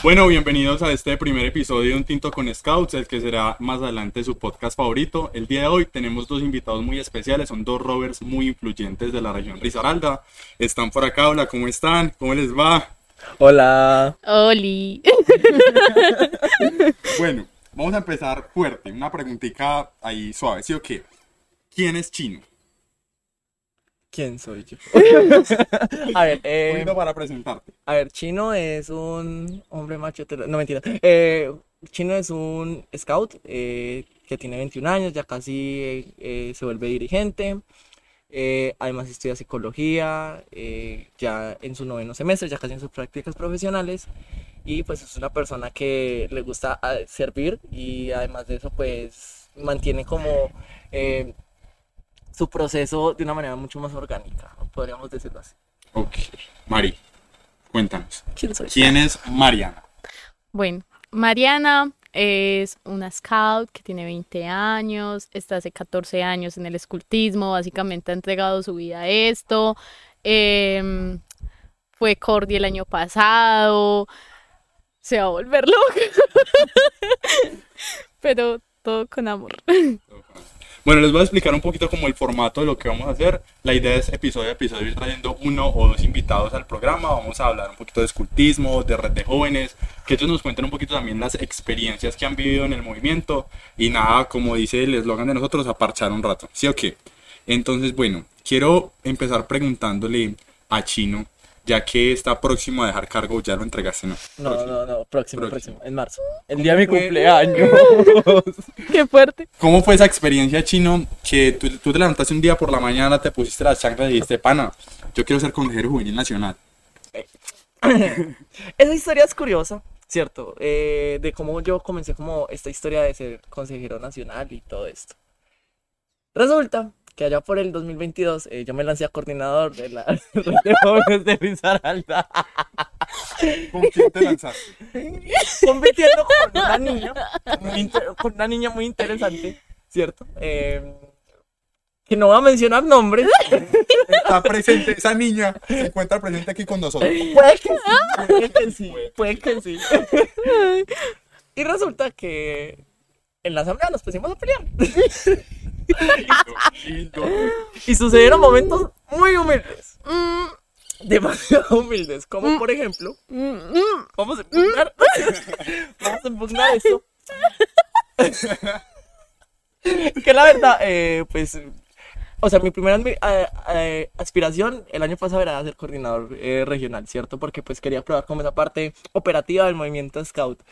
Bueno, bienvenidos a este primer episodio de Un Tinto con Scouts, el que será más adelante su podcast favorito. El día de hoy tenemos dos invitados muy especiales, son dos rovers muy influyentes de la región Risaralda. Están por acá, hola, ¿cómo están? ¿Cómo les va? Hola. Oli. Bueno, vamos a empezar fuerte, una preguntita ahí suave, ¿sí o qué? ¿Quién es Chino? ¿Quién soy yo? a ver, eh, para presentarte. a ver, Chino es un hombre macho. No, mentira. Eh, Chino es un scout eh, que tiene 21 años, ya casi eh, eh, se vuelve dirigente. Además estudia psicología, ya en su noveno semestre, ya casi en sus prácticas profesionales. Y pues es una persona que le gusta ah, servir y además de eso pues mantiene como su proceso de una manera mucho más orgánica, podríamos decirlo así. Ok, Mari, cuéntanos. ¿Quién soy? ¿Quién es Mariana? Bueno, Mariana es una scout que tiene 20 años, está hace 14 años en el escultismo, básicamente ha entregado su vida a esto. em, fue Cordy el año pasado, se va a volver loca. Pero todo con amor. Bueno, les voy a explicar un poquito como el formato de lo que vamos a hacer. La idea es episodio a episodio ir trayendo uno o dos invitados al programa. Vamos a hablar un poquito de escultismo, de red de jóvenes, que ellos nos cuenten un poquito también las experiencias que han vivido en el movimiento. Y nada, como dice el eslogan de nosotros, a parchar un rato. ¿Sí o qué? Entonces, bueno, quiero empezar preguntándole a Chino, ya que está próximo a dejar cargo, ya lo entregaste, ¿no? No, Próximo. no, no, próximo, Próximo. próximo, en marzo. El día de mi fue? cumpleaños. Qué fuerte. ¿Cómo fue esa experiencia, Chino, que tú, tú te levantaste un día por la mañana, te pusiste las chanclas y dijiste, pana, yo quiero ser consejero juvenil nacional? Esa historia es curiosa, ¿cierto? Eh, de cómo yo comencé como esta historia de ser consejero nacional y todo esto. Resulta que allá por el 2022 eh, yo me lancé a coordinador de la red de jóvenes de Risaralda, ¿Con quién te lanzaste? compitiendo con una niña, con una niña muy interesante, ¿cierto? Eh, que no voy a mencionar nombres. Está presente, esa niña se encuentra presente aquí con nosotros. Puede que sí, puede que sí, puede que sí. Y resulta que en la asamblea nos pusimos a pelear. Y sucedieron momentos muy humildes. Mm, Demasiado humildes. Como por ejemplo, mm, mm. vamos a impugnar. Vamos a impugnar esto. Que la verdad, eh, pues. O sea, mi primera eh, eh, aspiración el año pasado era ser coordinador eh, regional, ¿cierto? Porque pues quería probar como esa parte operativa del movimiento Scout.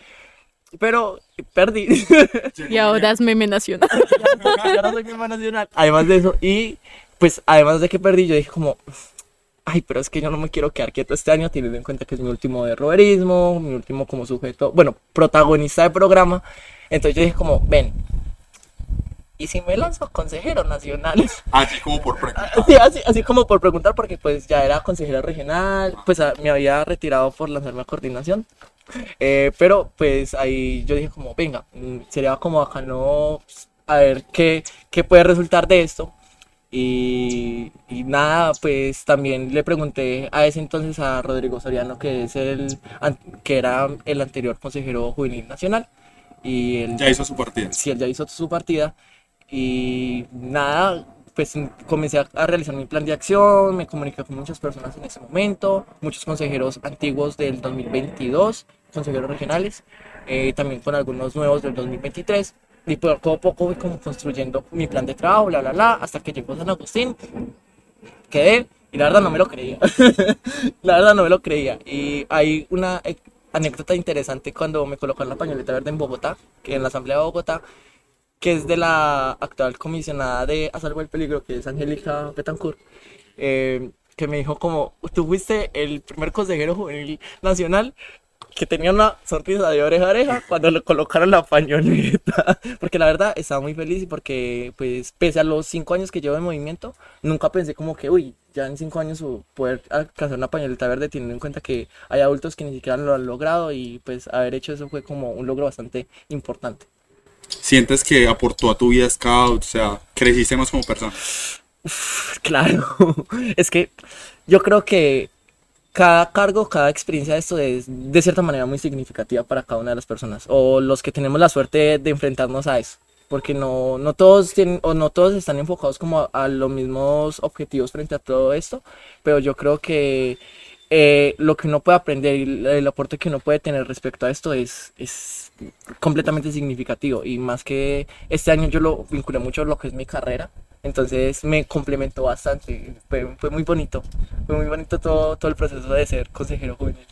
Pero perdí. Y ahora es meme nacional. no soy miembro nacional. Además de eso, y pues además de que perdí, yo dije como, ay, pero es que yo no me quiero quedar quieto este año, teniendo en cuenta que es mi último de roverismo, mi último como sujeto, bueno, protagonista de programa. Entonces yo dije como, ven, ¿y si me lanzo consejero nacional? Así como por preguntar. Sí, así, así como por preguntar, porque pues ya era consejero regional, pues a- me había retirado por lanzarme a coordinación. Eh, pero pues ahí yo dije como, venga, mm, sería como bacano pues, a ver qué, qué puede resultar de esto. Y, y nada, pues también le pregunté a ese entonces a Rodrigo Soriano, que es el que era el anterior consejero juvenil nacional. Y él Ya hizo su partida. si él ya hizo su partida y nada, pues comencé a, a realizar mi plan de acción, me comuniqué con muchas personas en ese momento, muchos consejeros antiguos del 2022, consejeros regionales, eh, también con algunos nuevos del 2023. Y poco a poco voy como construyendo mi plan de trabajo, bla, bla, bla, hasta que llegó San Agustín, quedé y la verdad no me lo creía. la verdad no me lo creía. Y hay una eh, anécdota interesante cuando me colocaron la pañoleta verde en Bogotá, que en la Asamblea de Bogotá, que es de la actual comisionada de A Salvo del Peligro, que es Angélica Betancourt, eh, que me dijo como, tú fuiste el primer consejero juvenil nacional que tenía una sonrisa de oreja a oreja cuando le colocaron la pañoleta. Porque la verdad estaba muy feliz y porque, pues, pese a los cinco años que llevo en movimiento, nunca pensé como que, uy, ya en cinco años poder alcanzar una pañoleta verde, teniendo en cuenta que hay adultos que ni siquiera lo han logrado y, pues, haber hecho eso fue como un logro bastante importante. ¿Sientes que aportó a tu vida Scout? O sea, creciste más como persona. Claro, es que yo creo que cada cargo, cada experiencia de esto es de cierta manera muy significativa para cada una de las personas o los que tenemos la suerte de, enfrentarnos a eso. Porque no, no todos tienen o no todos están enfocados como a, a los mismos objetivos frente a todo esto, pero yo creo que eh, lo que uno puede aprender y el aporte que uno puede tener respecto a esto es, es completamente significativo y más que este año yo lo vinculé mucho a lo que es mi carrera, entonces me complementó bastante, fue, fue muy bonito, fue muy bonito todo, todo el proceso de ser consejero juvenil.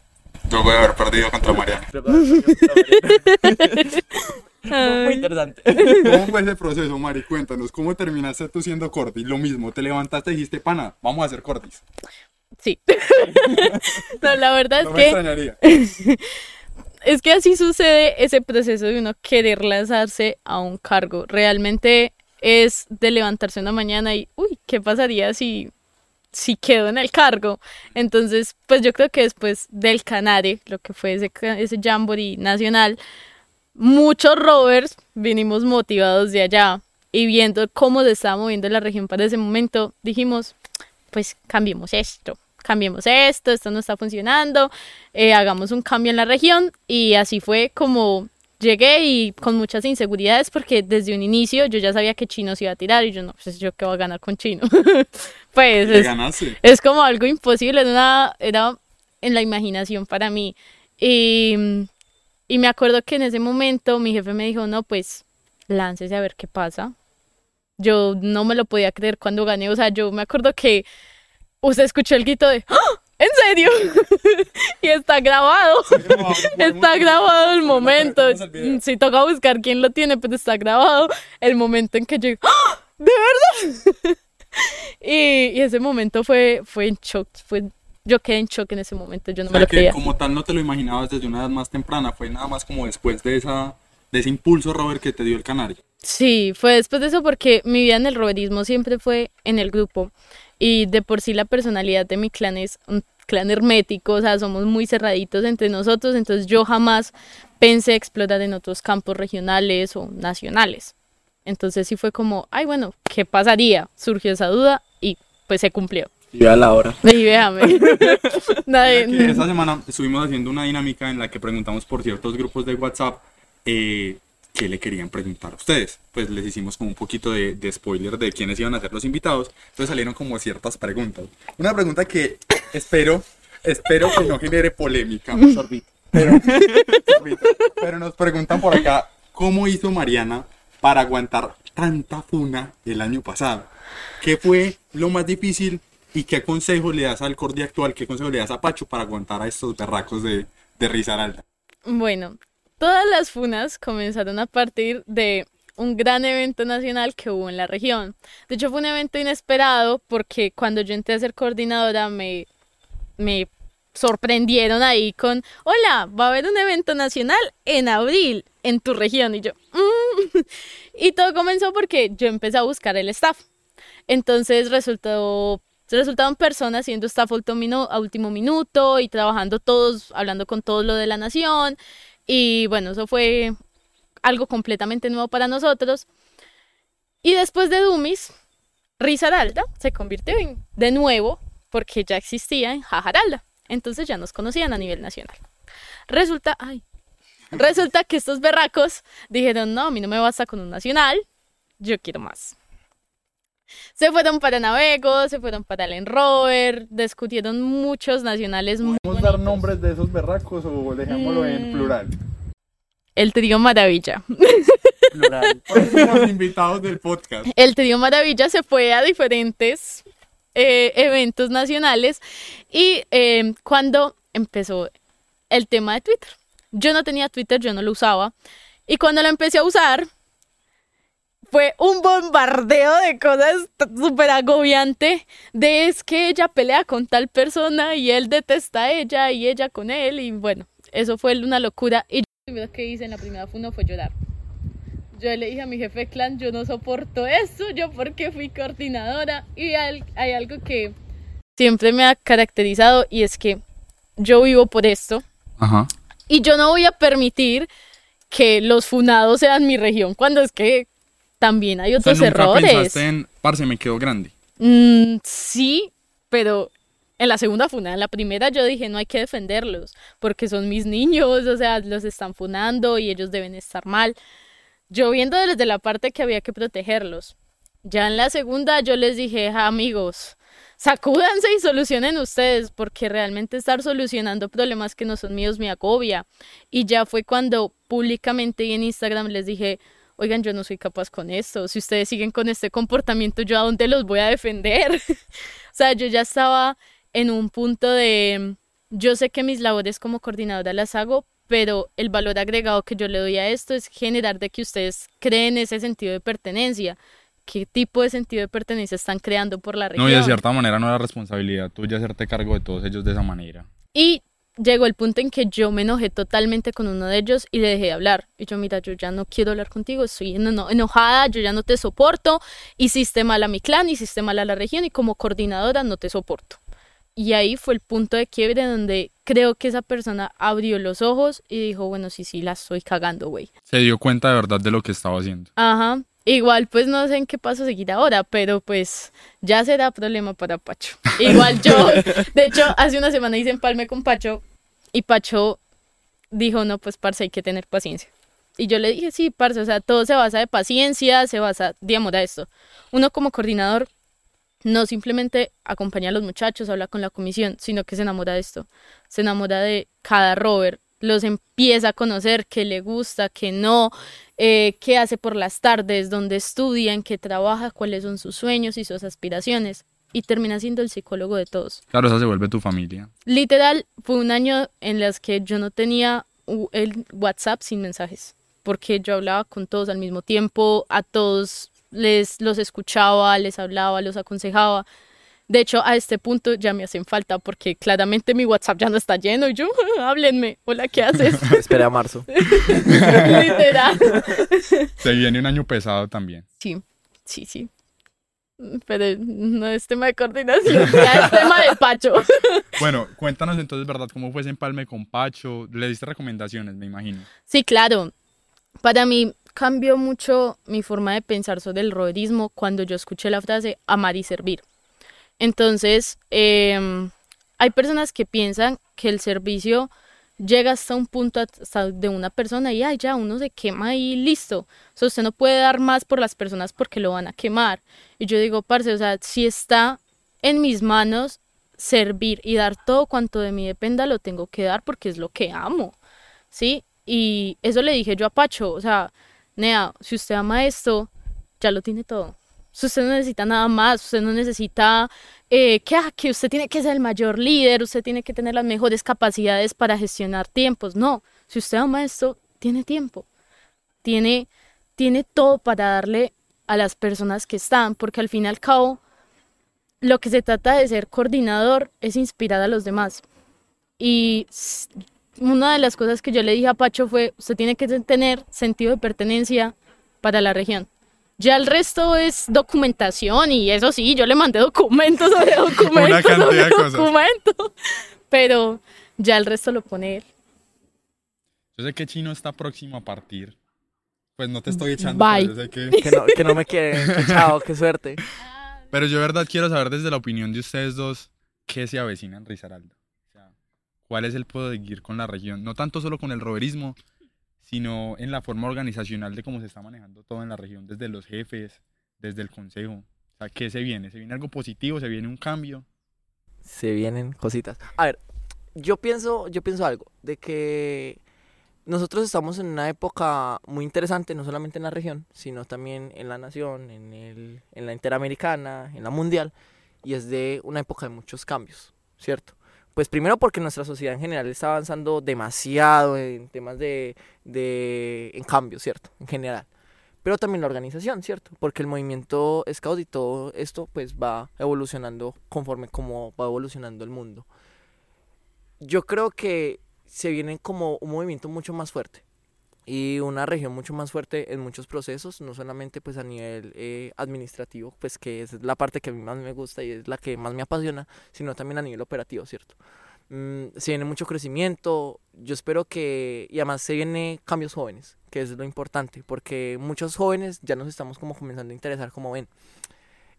Yo voy a haber perdido contra Mariana. muy interesante. ¿Cómo fue ese proceso, Mari? Cuéntanos, ¿cómo terminaste tú siendo Cordis? Lo mismo, te levantaste y dijiste, pana, vamos a hacer Cordis. Sí. no, la verdad No es me que extrañaría. es que así sucede ese proceso de uno querer lanzarse a un cargo. Realmente es de levantarse una mañana y, uy, ¿qué pasaría si, si quedo en el cargo? Entonces, pues yo creo que después del Canare, lo que fue ese, ese jamboree nacional, muchos rovers vinimos motivados de allá y viendo cómo se estaba moviendo la región para ese momento, dijimos, pues cambiemos esto, cambiemos esto, esto no está funcionando, eh, hagamos un cambio en la región y así fue como llegué y con muchas inseguridades porque desde un inicio yo ya sabía que Chino se iba a tirar y yo no, pues yo qué voy a ganar con Chino. pues es, es como algo imposible, era, una- era en la imaginación para mí. Y, y me acuerdo que en ese momento mi jefe me dijo, no, pues láncese a ver qué pasa. Yo no me lo podía creer cuando gané, o sea, yo me acuerdo que usted escuchó el grito de, ¡Ah! ¿En serio? y está grabado. Está grabado el momento. Si toca buscar quién lo tiene, pero está grabado el momento en que yo, ¡Ah! ¿de verdad? y, y ese momento fue, fue en shock. Fue, yo quedé en shock en ese momento, yo no O me sea lo que creía. como tal no te lo imaginabas desde una edad más temprana, fue nada más como después de esa de ese impulso, Robert, que te dio el canario. Sí, fue después de eso porque mi vida en el roverismo siempre fue en el grupo y de por sí la personalidad de mi clan es un clan hermético, o sea, somos muy cerraditos entre nosotros, entonces yo jamás pensé explorar en otros campos regionales o nacionales. Entonces sí fue como, ay, bueno, ¿qué pasaría? Surgió esa duda y pues se cumplió. Y a la hora. Y véame. Esta semana estuvimos haciendo una dinámica en la que preguntamos por ciertos grupos de WhatsApp eh, qué le querían preguntar a ustedes. Pues les hicimos como un poquito de, de spoiler de quiénes iban a ser los invitados. Entonces salieron como ciertas preguntas. Una pregunta que espero, espero que no genere polémica. Pero, pero nos preguntan por acá, ¿cómo hizo Mariana para aguantar tanta funa el año pasado? ¿Qué fue lo más difícil y qué consejo le das al Cordi actual, qué consejo le das a Pacho para aguantar a estos berracos de, de Risaralda? Bueno, todas las funas comenzaron a partir de un gran evento nacional que hubo en la región. De hecho, fue un evento inesperado porque cuando yo entré a ser coordinadora me, me sorprendieron ahí con, hola, va a haber un evento nacional en abril en tu región. Y yo, "Mm". y todo comenzó porque yo empecé a buscar el staff. Entonces resultó, resultaron personas haciendo staff a último, minuto y trabajando todos, hablando con todos lo de la nación. Y bueno, eso fue algo completamente nuevo para nosotros. Y después de Dumis, Risaralda se convirtió en, de nuevo, porque ya existía en Jajaralda. Entonces ya nos conocían a nivel nacional. Resulta, ay, resulta que estos berracos dijeron, no, a mí no me basta con un nacional, yo quiero más. Se fueron para Navego, se fueron para el Enrover, discutieron muchos nacionales muy ¿Podemos dar nombres de esos berracos o dejémoslo en Mm. plural? El trío Maravilla. Plural. Los invitados del podcast. El trío Maravilla se fue a diferentes eh, eventos nacionales y eh, cuando empezó el tema de Twitter. Yo no tenía Twitter, yo no lo usaba. Y cuando lo empecé a usar, fue un bombardeo de cosas súper agobiante. De es que ella pelea con tal persona y él detesta a ella y ella con él. Y bueno, eso fue una locura. Y yo lo primero que hice en la primera funa fue llorar. Yo le dije a mi jefe de clan, yo no soporto eso, yo porque fui coordinadora. Y al- hay algo que siempre me ha caracterizado y es que yo vivo por esto Ajá. y yo no voy a permitir que los funados sean mi región cuando es que también hay O sea, otros nunca errores. pensaste en, parce, me quedó grande. Mm, sí, pero en la segunda funa, en la primera yo dije, no hay que defenderlos, porque son mis niños, o sea, los están funando y ellos deben estar mal. Yo viendo desde la parte que había que protegerlos. Ya en la segunda yo les dije, amigos, sacúdanse y solucionen ustedes, porque realmente estar solucionando problemas que no son míos me agobia. Y ya fue cuando públicamente y en Instagram les dije, oigan, yo no soy capaz con esto, si ustedes siguen con este comportamiento, ¿yo a dónde los voy a defender? o sea, yo ya estaba en un punto de, yo sé que mis labores como coordinadora las hago, pero el valor agregado que yo le doy a esto es generar de que ustedes creen ese sentido de pertenencia. ¿Qué tipo de sentido de pertenencia están creando por la región? No, y de cierta manera no era responsabilidad tuya hacerte cargo de todos ellos de esa manera. Y llegó el punto en que yo me enojé totalmente con uno de ellos y le dejé de hablar. Y yo, mira, yo ya no quiero hablar contigo, estoy enojada, yo ya no te soporto, hiciste mal a mi clan, hiciste mal a la región y como coordinadora no te soporto. Y ahí fue el punto de quiebre donde creo que esa persona abrió los ojos y dijo, bueno, sí, sí, la estoy cagando, güey. Se dio cuenta de verdad de lo que estaba haciendo. Ajá. Igual, pues no sé en qué paso seguir ahora, pero pues ya será problema para Pacho. Igual yo, de hecho, hace una semana hice empalme con Pacho y Pacho dijo, no, pues parce, hay que tener paciencia. Y yo le dije, sí, parce, o sea, todo se basa de paciencia, se basa, digamos, a esto. Uno como coordinador no simplemente acompaña a los muchachos, habla con la comisión, sino que se enamora de esto. Se enamora de cada rover, los empieza a conocer, qué le gusta, qué no, eh, qué hace por las tardes, dónde estudia, en qué trabaja, cuáles son sus sueños y sus aspiraciones. Y termina siendo el psicólogo de todos. Claro, esa se vuelve tu familia. Literal, fue un año en las que yo no tenía el WhatsApp sin mensajes, porque yo hablaba con todos al mismo tiempo, a todos les los escuchaba, les hablaba, los aconsejaba. De hecho, a este punto ya me hacen falta porque claramente mi WhatsApp ya no está lleno y yo, háblenme, hola, ¿qué haces? Espera a marzo. Literal. Se viene un año pesado también. Sí, sí, sí. Pero no es tema de coordinación, ya es tema de Pacho. Bueno, cuéntanos entonces, ¿verdad? ¿Cómo fue ese empalme con Pacho? Le diste recomendaciones, me imagino. Sí, claro. Para mí cambió mucho mi forma de pensar sobre el roderismo cuando yo escuché la frase amar y servir. Entonces, em, hay personas que piensan que el servicio llega hasta un punto de una persona y ay, ya uno se quema y listo. O sea, usted no puede dar más por las personas porque lo van a quemar. Y yo digo, parce, o sea, si está en mis manos servir y dar todo cuanto de mí dependa, lo tengo que dar porque es lo que amo. ¿Sí? Y eso le dije yo a Pacho, o sea, Nea, si usted ama esto, ya lo tiene todo. Usted no necesita nada más, usted no necesita eh, que, ah, que usted tiene que ser el mayor líder, usted tiene que tener las mejores capacidades para gestionar tiempos. No, si usted ama esto, tiene tiempo. Tiene, tiene todo para darle a las personas que están, porque al fin y al cabo, lo que se trata de ser coordinador es inspirar a los demás. Y una de las cosas que yo le dije a Pacho fue, usted tiene que tener sentido de pertenencia para la región. Ya el resto es documentación y eso sí, yo le mandé documentos sobre documentos Una cantidad de documentos, pero ya el resto lo pone él. Yo sé que Chino está próximo a partir. Pues no te estoy echando. Bye. Yo sé que... Que, no, que no me quieren. Chao, qué suerte. Pero yo de verdad quiero saber desde la opinión de ustedes dos qué se avecina en Risaralda cuál es el seguir con la región, no tanto solo con el roverismo, sino en la forma organizacional de cómo se está manejando todo en la región, desde los jefes, desde el consejo. O sea, ¿qué se viene? ¿Se viene algo positivo? ¿Se viene un cambio? Se vienen cositas. A ver, yo pienso, yo pienso algo, de que nosotros estamos en una época muy interesante, no solamente en la región, sino también en la nación, en, el, en la interamericana, en la mundial, y es de una época de muchos cambios, ¿cierto? Pues primero porque nuestra sociedad en general está avanzando demasiado en temas de, de en cambio, ¿cierto? En general. Pero también la organización, ¿cierto? Porque el movimiento Scout y todo esto pues va evolucionando conforme como va evolucionando el mundo. Yo creo que se viene como un movimiento mucho más fuerte y una región mucho más fuerte en muchos procesos, no solamente pues a nivel eh, administrativo, pues que es la parte que a mí más me gusta y es la que más me apasiona, sino también a nivel operativo, ¿cierto? Mm, se viene mucho crecimiento, yo espero que, y además se viene cambios jóvenes, que es lo importante, porque muchos jóvenes ya nos estamos como comenzando a interesar como ven.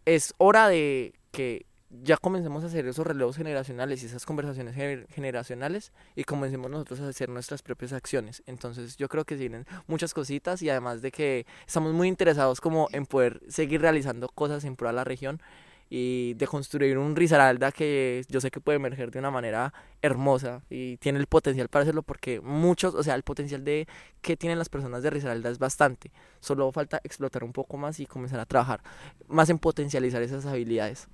Es hora de que ya comencemos a hacer esos relevos generacionales y esas conversaciones gener- generacionales y comencemos nosotros a hacer nuestras propias acciones. Entonces yo creo que vienen muchas cositas y además de que estamos muy interesados como en poder seguir realizando cosas en pro de la región y de construir un Risaralda que yo sé que puede emerger de una manera hermosa y tiene el potencial para hacerlo porque muchos, o sea, el potencial de que tienen las personas de Risaralda es bastante. Solo falta explotar un poco más y comenzar a trabajar más en potencializar esas habilidades.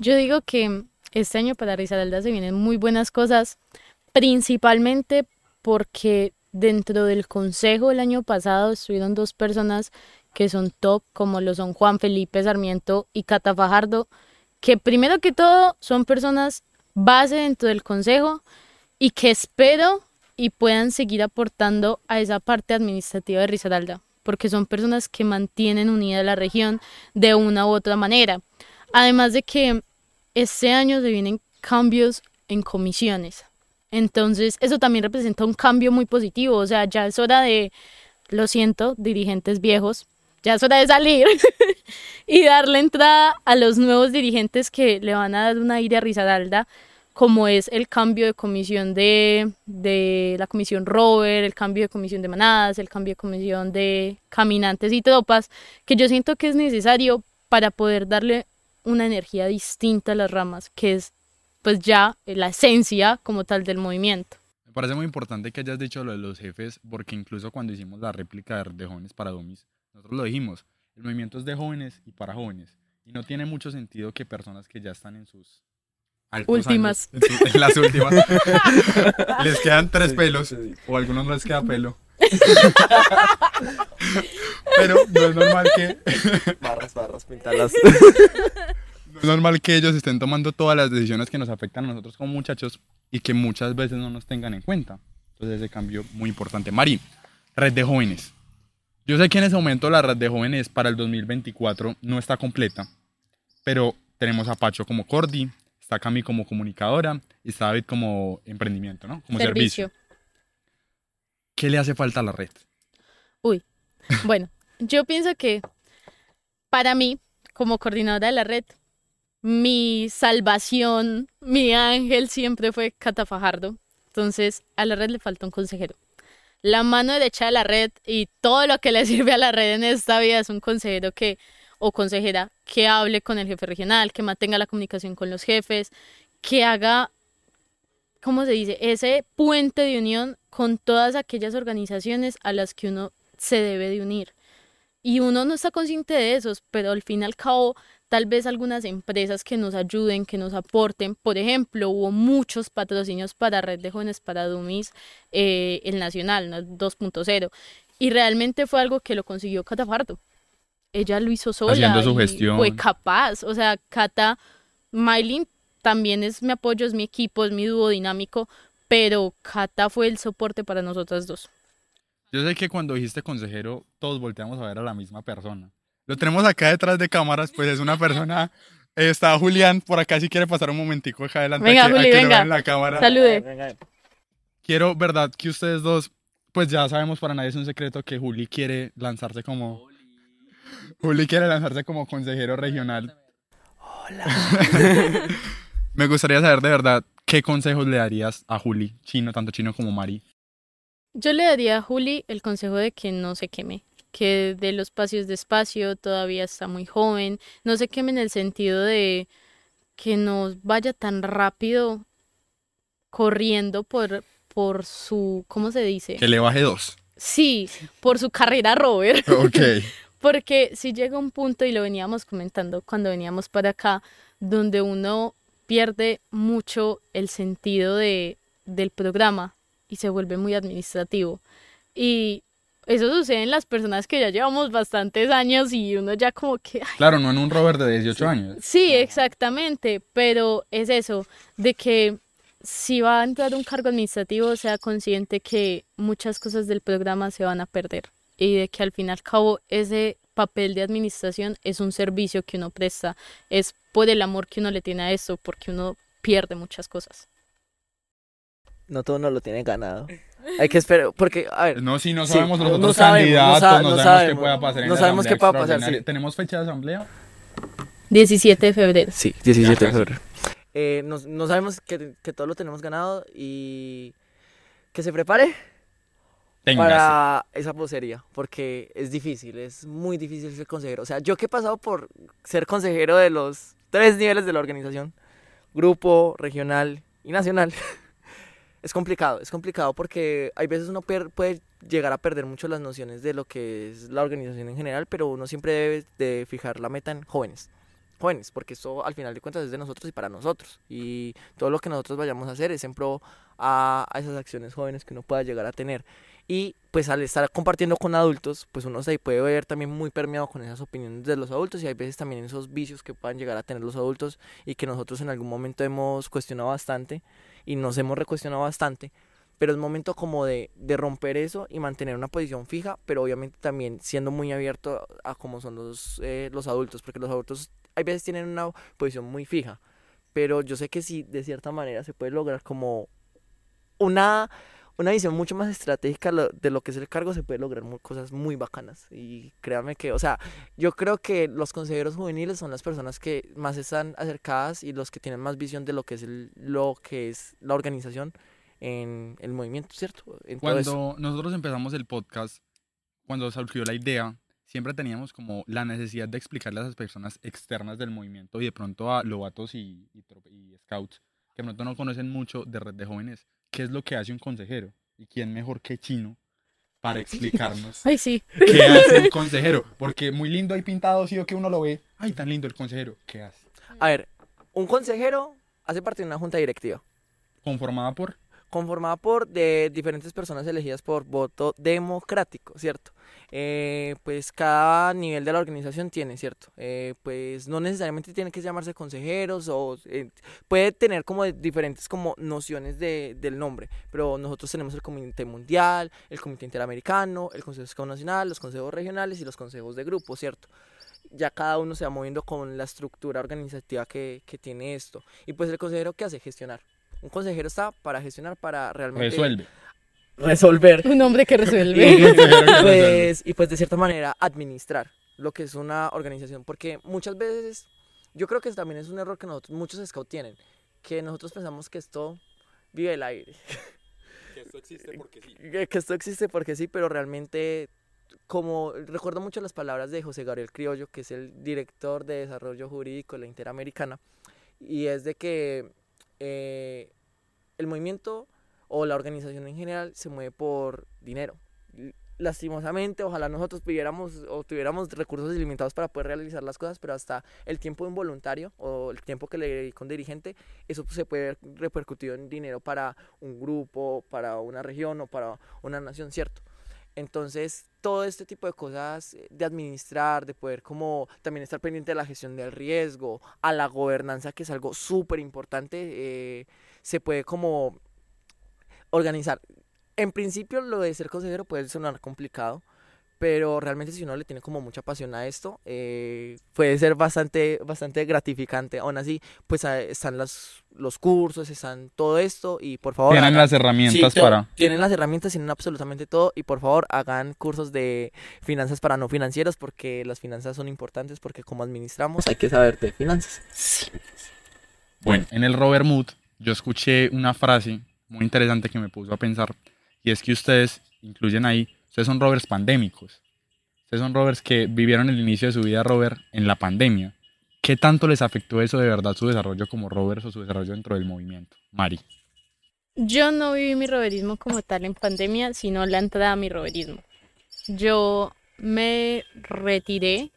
Yo digo que este año para Risaralda se vienen muy buenas cosas, principalmente porque dentro del consejo el año pasado estuvieron dos personas que son top, como lo son Juan Felipe Sarmiento y Cata Fajardo, que primero que todo son personas base dentro del consejo y que espero y puedan seguir aportando a esa parte administrativa de Risaralda, porque son personas que mantienen unida la región de una u otra manera. Además de que este año se vienen cambios en comisiones. Entonces, eso también representa un cambio muy positivo. O sea, ya es hora de, lo siento, dirigentes viejos, ya es hora de salir y darle entrada a los nuevos dirigentes que le van a dar un aire a Risaralda, como es el cambio de comisión de, de la comisión Rover, el cambio de comisión de manadas, el cambio de comisión de caminantes y tropas, que yo siento que es necesario para poder darle una energía distinta a las ramas, que es pues ya la esencia como tal del movimiento. Me parece muy importante que hayas dicho lo de los jefes, porque incluso cuando hicimos la réplica de, jóvenes para Domis, nosotros lo dijimos, el movimiento es de jóvenes y para jóvenes. Y no tiene mucho sentido que personas que ya están en sus Últimas. años, en, su- en las últimas, les quedan tres pelos, o a algunos no les queda pelo. Pero no es normal que Barras, barras, pintarlas. Es normal que ellos estén tomando todas las decisiones que nos afectan a nosotros como muchachos y que muchas veces no nos tengan en cuenta. Entonces ese cambio muy importante. Mari, red de jóvenes. Yo sé que en ese momento la red de jóvenes para el 2024 no está completa, pero tenemos a Pacho como Cordi, está Cami como comunicadora y está David como emprendimiento, ¿no? Como servicio. Servicio. ¿Qué le hace falta a la red? Uy, bueno, yo pienso que para mí, como coordinadora de la red, mi salvación, mi ángel siempre fue Cata Fajardo. Entonces, a la red le falta un consejero. La mano derecha de la red y todo lo que le sirve a la red en esta vida es un consejero que o consejera que hable con el jefe regional, que mantenga la comunicación con los jefes, que haga, ¿cómo se dice? Ese puente de unión con todas aquellas organizaciones a las que uno se debe de unir. Y uno no está consciente de esos, pero al fin y al cabo, tal vez algunas empresas que nos ayuden, que nos aporten. Por ejemplo, hubo muchos patrocinios para Red de Jóvenes para Dumis, eh, el Nacional, ¿no? 2.0. Y realmente fue algo que lo consiguió Catafardo. Ella lo hizo sola. Haciendo su gestión. Fue capaz. O sea, Cata, Maylin también es mi apoyo, es mi equipo, es mi dúo dinámico, pero Cata fue el soporte para nosotras dos. Yo sé que cuando dijiste consejero, todos volteamos a ver a la misma persona. Lo tenemos acá detrás de cámaras, pues es una persona. eh, está Julián por acá si quiere pasar un momentico acá adelante. Venga, a que, a Juli, venga. en la cámara. Salude. Quiero, verdad, que ustedes dos, pues ya sabemos para nadie es un secreto que Juli quiere lanzarse como. Juli quiere lanzarse como consejero regional. Hola. Me gustaría saber de verdad qué consejos le darías a Juli, chino, tanto chino como Mari. Yo le daría a Juli el consejo de que no se queme, que de los espacios de espacio, todavía está muy joven, no se queme en el sentido de que no vaya tan rápido corriendo por, por su, ¿cómo se dice? Que le baje dos. Sí, por su carrera Robert. Ok. Porque si llega un punto, y lo veníamos comentando cuando veníamos para acá, donde uno pierde mucho el sentido de, del programa y se vuelve muy administrativo. Y eso sucede en las personas que ya llevamos bastantes años y uno ya como que... ay, Claro, no en un Robert de 18 años. Sí, exactamente, pero es eso, de que si va a entrar un cargo administrativo, sea consciente que muchas cosas del programa se van a perder y de que al fin y al cabo ese papel de administración es un servicio que uno presta, es por el amor que uno le tiene a eso, porque uno pierde muchas cosas. No todo no lo tiene ganado. Hay que esperar, porque, a ver, No, si no Sí, sabemos los no otros sabemos, no candidatos, sa- no, sabemos, sabemos, qué pueda pasar en no la sabemos qué pueda pasar, sí. ¿Tenemos fecha de asamblea? 17 de febrero. Sí, 17 de febrero. Eh, no, no sabemos que, que todo lo tenemos ganado y que se prepare Téngase. para esa vocería, porque es difícil, es muy difícil ser consejero. O sea, yo que he pasado por ser consejero de los tres niveles de la organización, grupo, regional y nacional, es complicado, es complicado porque hay veces uno puede llegar a perder mucho las nociones de lo que es la organización en general, pero uno siempre debe de fijar la meta en jóvenes. Jóvenes, porque esto al final de cuentas es de nosotros y para nosotros. Y todo lo que nosotros vayamos a hacer es en pro a, a esas acciones jóvenes que uno pueda llegar a tener. Y pues al estar compartiendo con adultos, pues uno se puede ver también muy permeado con esas opiniones de los adultos y hay veces también esos vicios que puedan llegar a tener los adultos y que nosotros en algún momento hemos cuestionado bastante y nos hemos recuestionado bastante. Pero es momento como de, de romper eso y mantener una posición fija, pero obviamente también siendo muy abierto a cómo son los, eh, los adultos, porque los adultos hay veces tienen una posición muy fija. Pero yo sé que sí, de cierta manera se puede lograr como una, una visión mucho más estratégica de lo que es el cargo, se puede lograr cosas muy bacanas. Y créanme que, o sea, yo creo que los consejeros juveniles son las personas que más están acercadas y los que tienen más visión de lo que es el- lo que es la organización en el movimiento, ¿cierto? En. Cuando nosotros empezamos el podcast, cuando surgió la idea, siempre teníamos como la necesidad de explicarle a esas personas externas del movimiento y de pronto a lobatos y, y, y scouts que pronto no conocen mucho de red de jóvenes, qué es lo que hace un consejero y quién mejor que Chino para explicarnos Ay, sí. qué hace un consejero. Porque muy lindo ahí pintado, sí o que uno lo ve, ay, tan lindo el consejero, ¿qué hace? A ver, un consejero hace parte de una junta directiva. Conformada por conformada por de diferentes personas elegidas por voto democrático, ¿cierto? Eh, pues cada nivel de la organización tiene, ¿cierto? Eh, pues no necesariamente tiene que llamarse consejeros o eh, puede tener como diferentes como nociones de, del nombre, pero nosotros tenemos el Comité Mundial, el Comité Interamericano, el Consejo Nacional, los consejos regionales y los consejos de grupo, ¿cierto? ya cada uno se va moviendo con la estructura organizativa que, que tiene esto. Y pues el consejero, ¿qué hace? Gestionar. Un consejero está para gestionar, para realmente resuelve. resolver. Un hombre que Y, resuelve. pues, y pues de cierta manera administrar lo que es una organización. Porque muchas veces, yo creo que también es un error que nosotros, muchos scouts tienen, que nosotros pensamos que esto vive el aire. Que esto existe porque sí. que esto existe porque sí, pero realmente, como recuerdo mucho las palabras de José Gabriel Criollo, que es el director de desarrollo jurídico de la Interamericana, y es de que eh, el movimiento o la organización en general se mueve por dinero. Lastimosamente, ojalá nosotros pidiéramos o tuviéramos recursos ilimitados para poder realizar las cosas, pero hasta el tiempo de un voluntario o el tiempo que le dedica un dirigente, eso se puede ver repercutido en dinero para un grupo, para una región o para una nación, ¿cierto? Entonces, todo este tipo de cosas eh, de administrar, de poder como también estar pendiente de la gestión del riesgo, a la gobernanza, que es algo súper importante, eh, se puede como organizar. En principio, lo de ser consejero puede sonar complicado, pero realmente si uno le tiene como mucha pasión a esto, eh, puede ser bastante, bastante gratificante. Aún así, pues ah, están los, los cursos, están todo esto y por favor... Tienen hagan- las herramientas Sí, para... Tienen las herramientas, tienen absolutamente todo y por favor hagan cursos de finanzas para no financieros porque las finanzas son importantes porque como administramos hay que saber de finanzas. Bueno, en el Robert Mood yo escuché una frase muy interesante que me puso a pensar y es que ustedes incluyen ahí, ustedes son rovers pandémicos. Ustedes son rovers que vivieron el inicio de su vida rover en la pandemia. ¿Qué tanto les afectó eso de verdad su desarrollo como rovers o su desarrollo dentro del movimiento? Mari. Yo no viví mi roverismo como tal en pandemia, sino la entrada a mi roverismo. Yo me retiré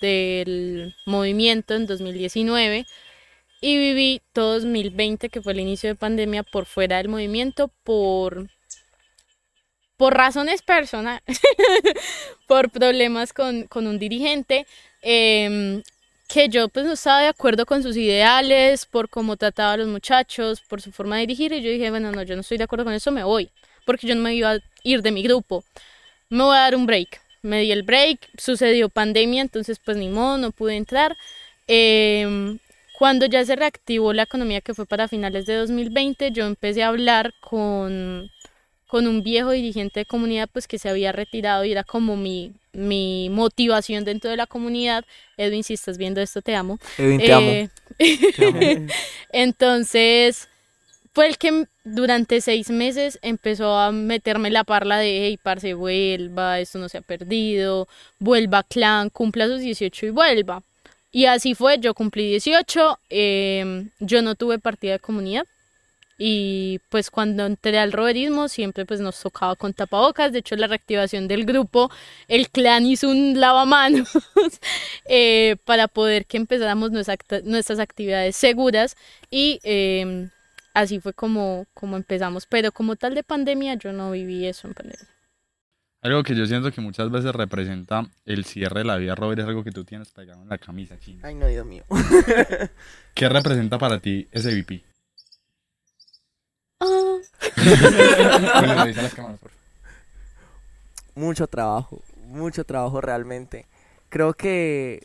del movimiento en 2019 y viví todo 2020, que fue el inicio de pandemia, por fuera del movimiento, por, por razones personales, por problemas con, con un dirigente. em, que yo pues no estaba de acuerdo con sus ideales, por cómo trataba a los muchachos, por su forma de dirigir, y yo dije, bueno, no, yo no estoy de acuerdo con eso, me voy, porque yo no me iba a ir de mi grupo, me voy a dar un break, me di el break, sucedió pandemia, entonces pues ni modo, no pude entrar. Em, cuando ya se reactivó la economía, que fue para finales de 2020, yo empecé a hablar con, con un viejo dirigente de comunidad pues que se había retirado y era como mi, mi motivación dentro de la comunidad. Edwin, si estás viendo esto, te amo. Edwin, te amo. Eh, Te amo. Entonces, fue el que durante seis meses empezó a meterme la parla de, hey, parce, vuelva, esto no se ha perdido, vuelva clan, cumpla sus 18 y vuelva. Y así fue, yo cumplí 18, em, yo no tuve partida de comunidad. Y pues cuando entré al roverismo siempre pues nos tocaba con tapabocas. De hecho, la reactivación del grupo, el clan hizo un lavamanos eh, para poder que empezáramos nuestras actividades seguras. Y em, así fue como, como empezamos. Pero como tal de pandemia, yo no viví eso en pandemia. Algo que yo siento que muchas veces representa el cierre de la vida, Robert, es algo que tú tienes pegado en la camisa, chino. Ay, no, Dios mío. ¿Qué representa para ti ese VP? Ah, mucho trabajo, mucho trabajo realmente. Creo que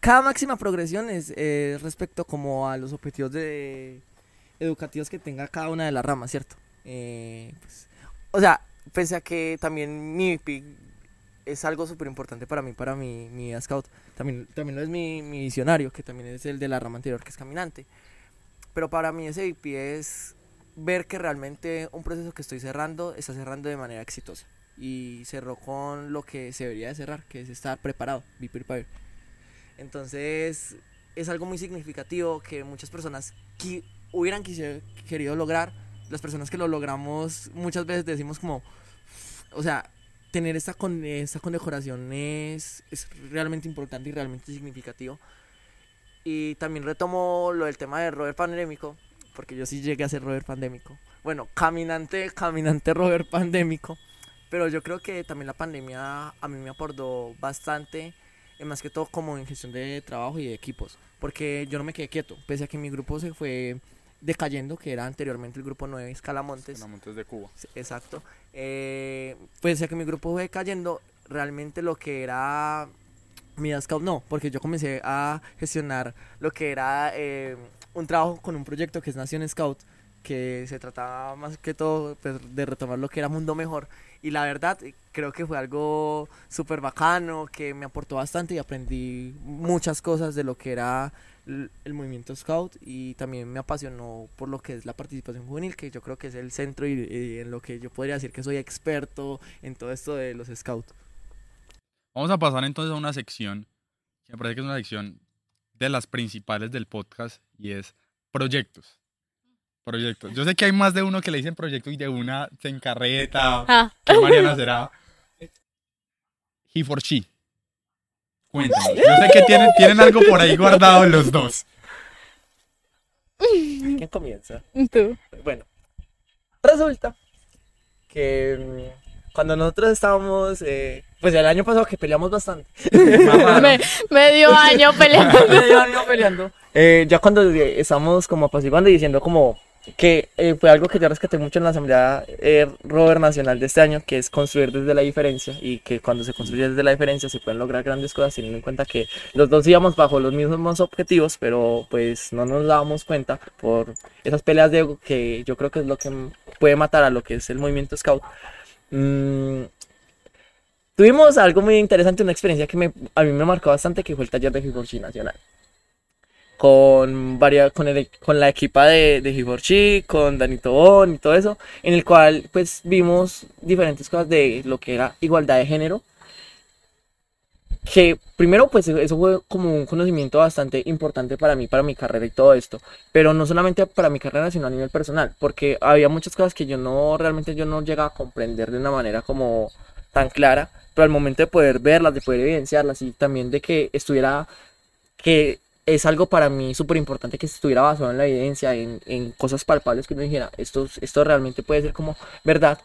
cada máxima progresión es eh, respecto como a los objetivos de educativos que tenga cada una de las ramas, ¿cierto? Eh, pues, o sea, pese a que también mi VP es algo súper importante para mí, para mi, mi vida scout, también, también lo es mi, mi visionario, que también es el de la rama anterior, que es caminante. Pero para mí ese VP es ver que realmente un proceso que estoy cerrando está cerrando de manera exitosa y cerró con lo que se debería de cerrar, que es estar preparado, be prepared. Entonces es algo muy significativo que muchas personas qui- hubieran querido lograr. Las personas que lo logramos muchas veces decimos como, o sea, tener esta, con, condecoración es, realmente importante y realmente significativo. Y también retomo lo del tema de Robert Pandémico, porque yo sí llegué a ser Robert Pandémico. Bueno, caminante, caminante Robert Pandémico. Pero yo creo que también la pandemia a mí me aportó bastante, eh, más que todo como en gestión de trabajo y de equipos. Porque yo no me quedé quieto, pese a que mi grupo se fue decayendo, que era anteriormente el grupo 9 Escalamontes. Montes de Cuba. Exacto. Eh, pues ya que mi grupo fue cayendo, realmente lo que era mi scout no, porque yo comencé a gestionar lo que era eh, un trabajo con un proyecto que es Nación Scout, que se trataba más que todo pues, de retomar lo que era Mundo Mejor. Y la verdad, creo que fue algo súper bacano, que me aportó bastante y aprendí muchas cosas de lo que era el movimiento Scout y también me apasionó por lo que es la participación juvenil, que yo creo que es el centro y en lo que yo podría decir que soy experto en todo esto de los Scouts. Vamos a pasar entonces a una sección que me parece que es una sección de las principales del podcast y es proyectos. Proyectos. Yo sé que hay más de uno que le dicen proyecto y de una se encarreta. ah, ¿Qué Mariana será? He for she. Cuéntanos. Yo sé que tienen, tienen algo por ahí guardado los dos. ¿Quién comienza? tú. Bueno, resulta que mm, cuando nosotros estábamos, eh, pues el año pasado que peleamos bastante, Me, medio año peleando. medio año peleando, eh, ya cuando eh, estamos como apaciguando y diciendo como que eh, fue algo que yo rescaté mucho en la Asamblea eh, Robert Nacional de este año, que es construir desde la diferencia y que cuando se construye desde la diferencia se pueden lograr grandes cosas teniendo en cuenta que los dos íbamos bajo los mismos objetivos, pero pues no nos dábamos cuenta por esas peleas de ego que yo creo que es lo que puede matar a lo que es el movimiento scout. Mm, tuvimos algo muy interesante, una experiencia que me, a mí me marcó bastante, que fue el taller de Giborchi Nacional con varias con la equipa de, de Giborchi, con Danito Bon y todo eso, en el cual pues vimos diferentes cosas de lo que era igualdad de género. Que primero pues eso fue como un conocimiento bastante importante para mí, para mi carrera y todo esto, pero no solamente para mi carrera, sino a nivel personal, porque había muchas cosas que yo no realmente yo no llegaba a comprender de una manera como tan clara, pero al momento de poder verlas, de poder evidenciarlas y también de que estuviera que es algo para mí súper importante que estuviera basado en la evidencia, en, en cosas palpables que uno dijera, esto, esto realmente puede ser como verdad.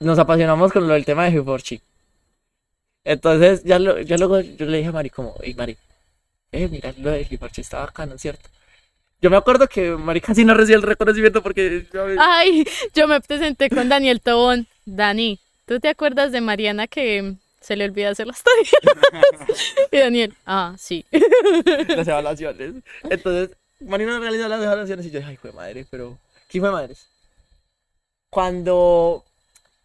Nos apasionamos con lo del tema de Giforchi. Entonces, ya, lo- ya luego yo le dije a Mari como, hey Mari, eh, mira, lo de Giforchi está bacano, ¿cierto? Yo me acuerdo que Mari casi no recibió el reconocimiento porque... Ay, yo me presenté con Daniel Tobón. Dani, ¿tú te acuerdas de Mariana que se le olvida hacer las tareas? y Daniel, ah, sí. las evaluaciones. Entonces, Marina realizó las evaluaciones y yo dije, ay, fue madre, pero... ¿Quién fue madres? cuando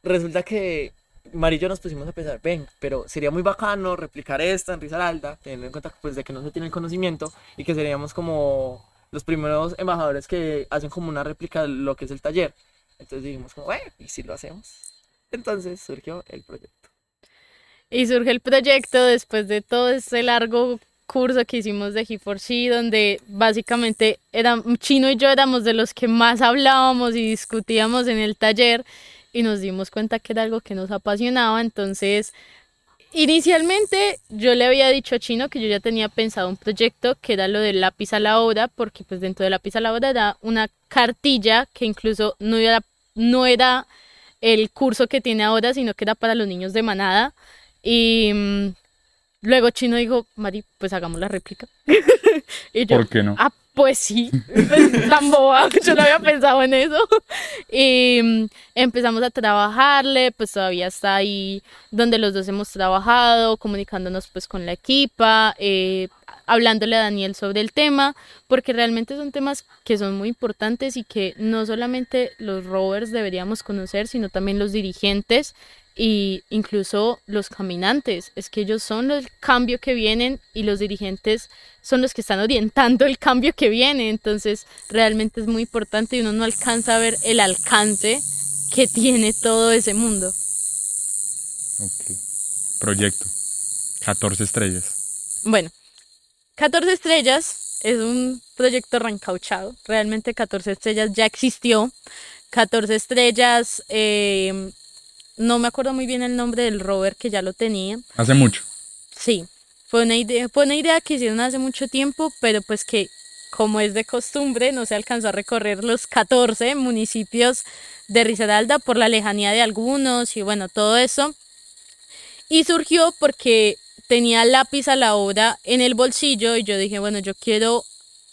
resulta que Mari y yo nos pusimos a pensar, ven, pero sería muy bacano replicar esto en Risaralda, teniendo en cuenta pues, de que no se tiene el conocimiento y que seríamos como los primeros embajadores que hacen como una réplica de lo que es el taller. Entonces dijimos bueno, ¿y si lo hacemos? Entonces surgió el proyecto. Y surge el proyecto después de todo ese largo curso que hicimos de G4C, donde básicamente era, Chino y yo éramos de los que más hablábamos y discutíamos en el taller y nos dimos cuenta que era algo que nos apasionaba. Entonces, inicialmente yo le había dicho a Chino que yo ya tenía pensado un proyecto que era lo del lápiz a la obra, porque pues dentro de lápiz a la obra era una cartilla que incluso no era, no era el curso que tiene ahora, sino que era para los niños de manada. Y mm, luego Chino dijo, Mari, pues hagamos la réplica. y yo, ¿Por qué no? Ah, pues sí, tan boba, yo no había pensado en eso. Mm, empezamos a trabajarle, pues todavía está ahí donde los dos hemos trabajado, comunicándonos pues con la equipa, eh, hablándole a Daniel sobre el tema, porque realmente son temas que son muy importantes y que no solamente los rovers deberíamos conocer, sino también los dirigentes y incluso los caminantes. Es que ellos son el cambio que vienen y los dirigentes son los que están orientando el cambio que viene. Entonces realmente es muy importante y uno no alcanza a ver el alcance que tiene todo ese mundo. Ok. Proyecto. 14 estrellas. Bueno, 14 estrellas es un proyecto rancauchado. Realmente 14 estrellas ya existió. 14 estrellas, eh, no me acuerdo muy bien el nombre del rover que ya lo tenía. Hace mucho. Sí, fue una idea, fue una idea que hicieron hace mucho tiempo, pero pues que como es de costumbre no se alcanzó a recorrer los 14 municipios de Risaralda por la lejanía de algunos y bueno, todo eso. Y surgió porque tenía lápiz a la obra en el bolsillo y yo dije, bueno, yo quiero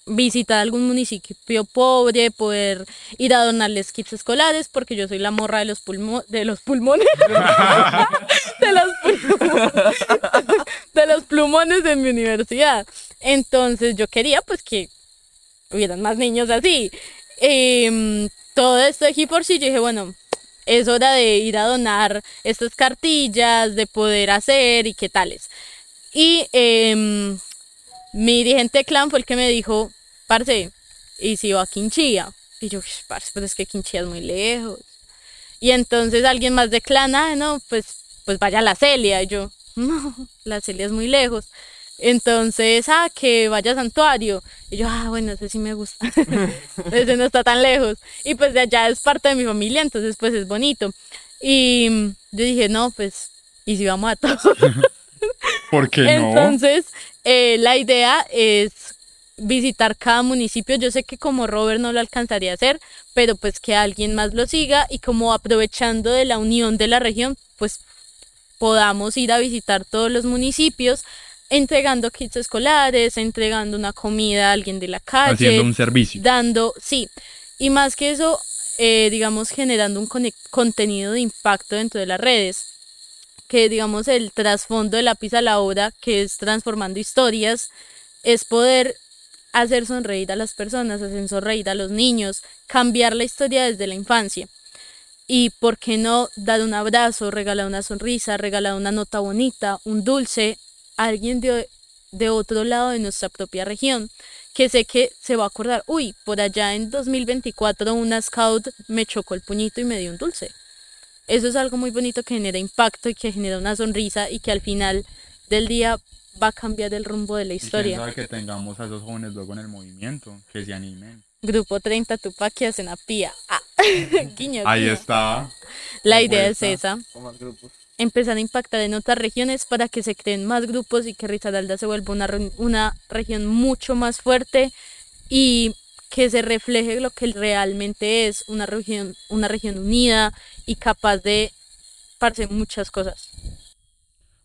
visitar algún municipio pobre, poder ir a donarles kits escolares, porque yo soy la morra de los, pulmo de los pulmones. de, los pulmones de los plumones de mi universidad. Entonces yo quería pues que hubieran más niños así. Eh, todo esto aquí por sí, yo dije, bueno, es hora de ir a donar estas cartillas, de poder hacer y qué tales. Y eh, mi dirigente de clan fue el que me dijo, parce, y si va a Quinchía. Y yo, parce, pero es que Quinchía es muy lejos. Y entonces alguien más de clan, ah, no, pues, pues vaya a la Celia. Y yo, no, la Celia es muy lejos. Entonces, ah, que vaya a Santuario. Y yo, ah, bueno, ese sí me gusta. ese no está tan lejos. Y pues de allá es parte de mi familia, entonces pues es bonito. Y yo dije, no, pues, ¿y si vamos a todos? ¿Por qué no? Entonces, eh, la idea es visitar cada municipio. Yo sé que como Robert no lo alcanzaría a hacer, pero pues que alguien más lo siga y como aprovechando de la unión de la región, pues podamos ir a visitar todos los municipios entregando kits escolares, entregando una comida a alguien de la calle. Haciendo un servicio. Dando, sí. Y más que eso, eh, digamos, generando un contenido de impacto dentro de las redes. Que digamos el trasfondo de lápiz a la obra, que es transformando historias, es poder hacer sonreír a las personas, hacer sonreír a los niños, cambiar la historia desde la infancia. Y por qué no dar un abrazo, regalar una sonrisa, regalar una nota bonita, un dulce alguien de, de otro lado de nuestra propia región, que sé que se va a acordar, uy, por allá en 2024 una scout me chocó el puñito y me dio un dulce. Eso es algo muy bonito que genera impacto y que genera una sonrisa y que al final del día va a cambiar el rumbo de la historia. Y sabe que tengamos a esos jóvenes luego en el movimiento, que se animen. Grupo 30 Tupac en Apía. Ah, guiño, Ahí guiño. está. La La idea es esa, O más grupos. Empezar a impactar en otras regiones para que se creen más grupos y que Risaralda se vuelva una, una región mucho más fuerte y que se refleje lo que realmente es una región, una región unida y capaz de parce muchas cosas.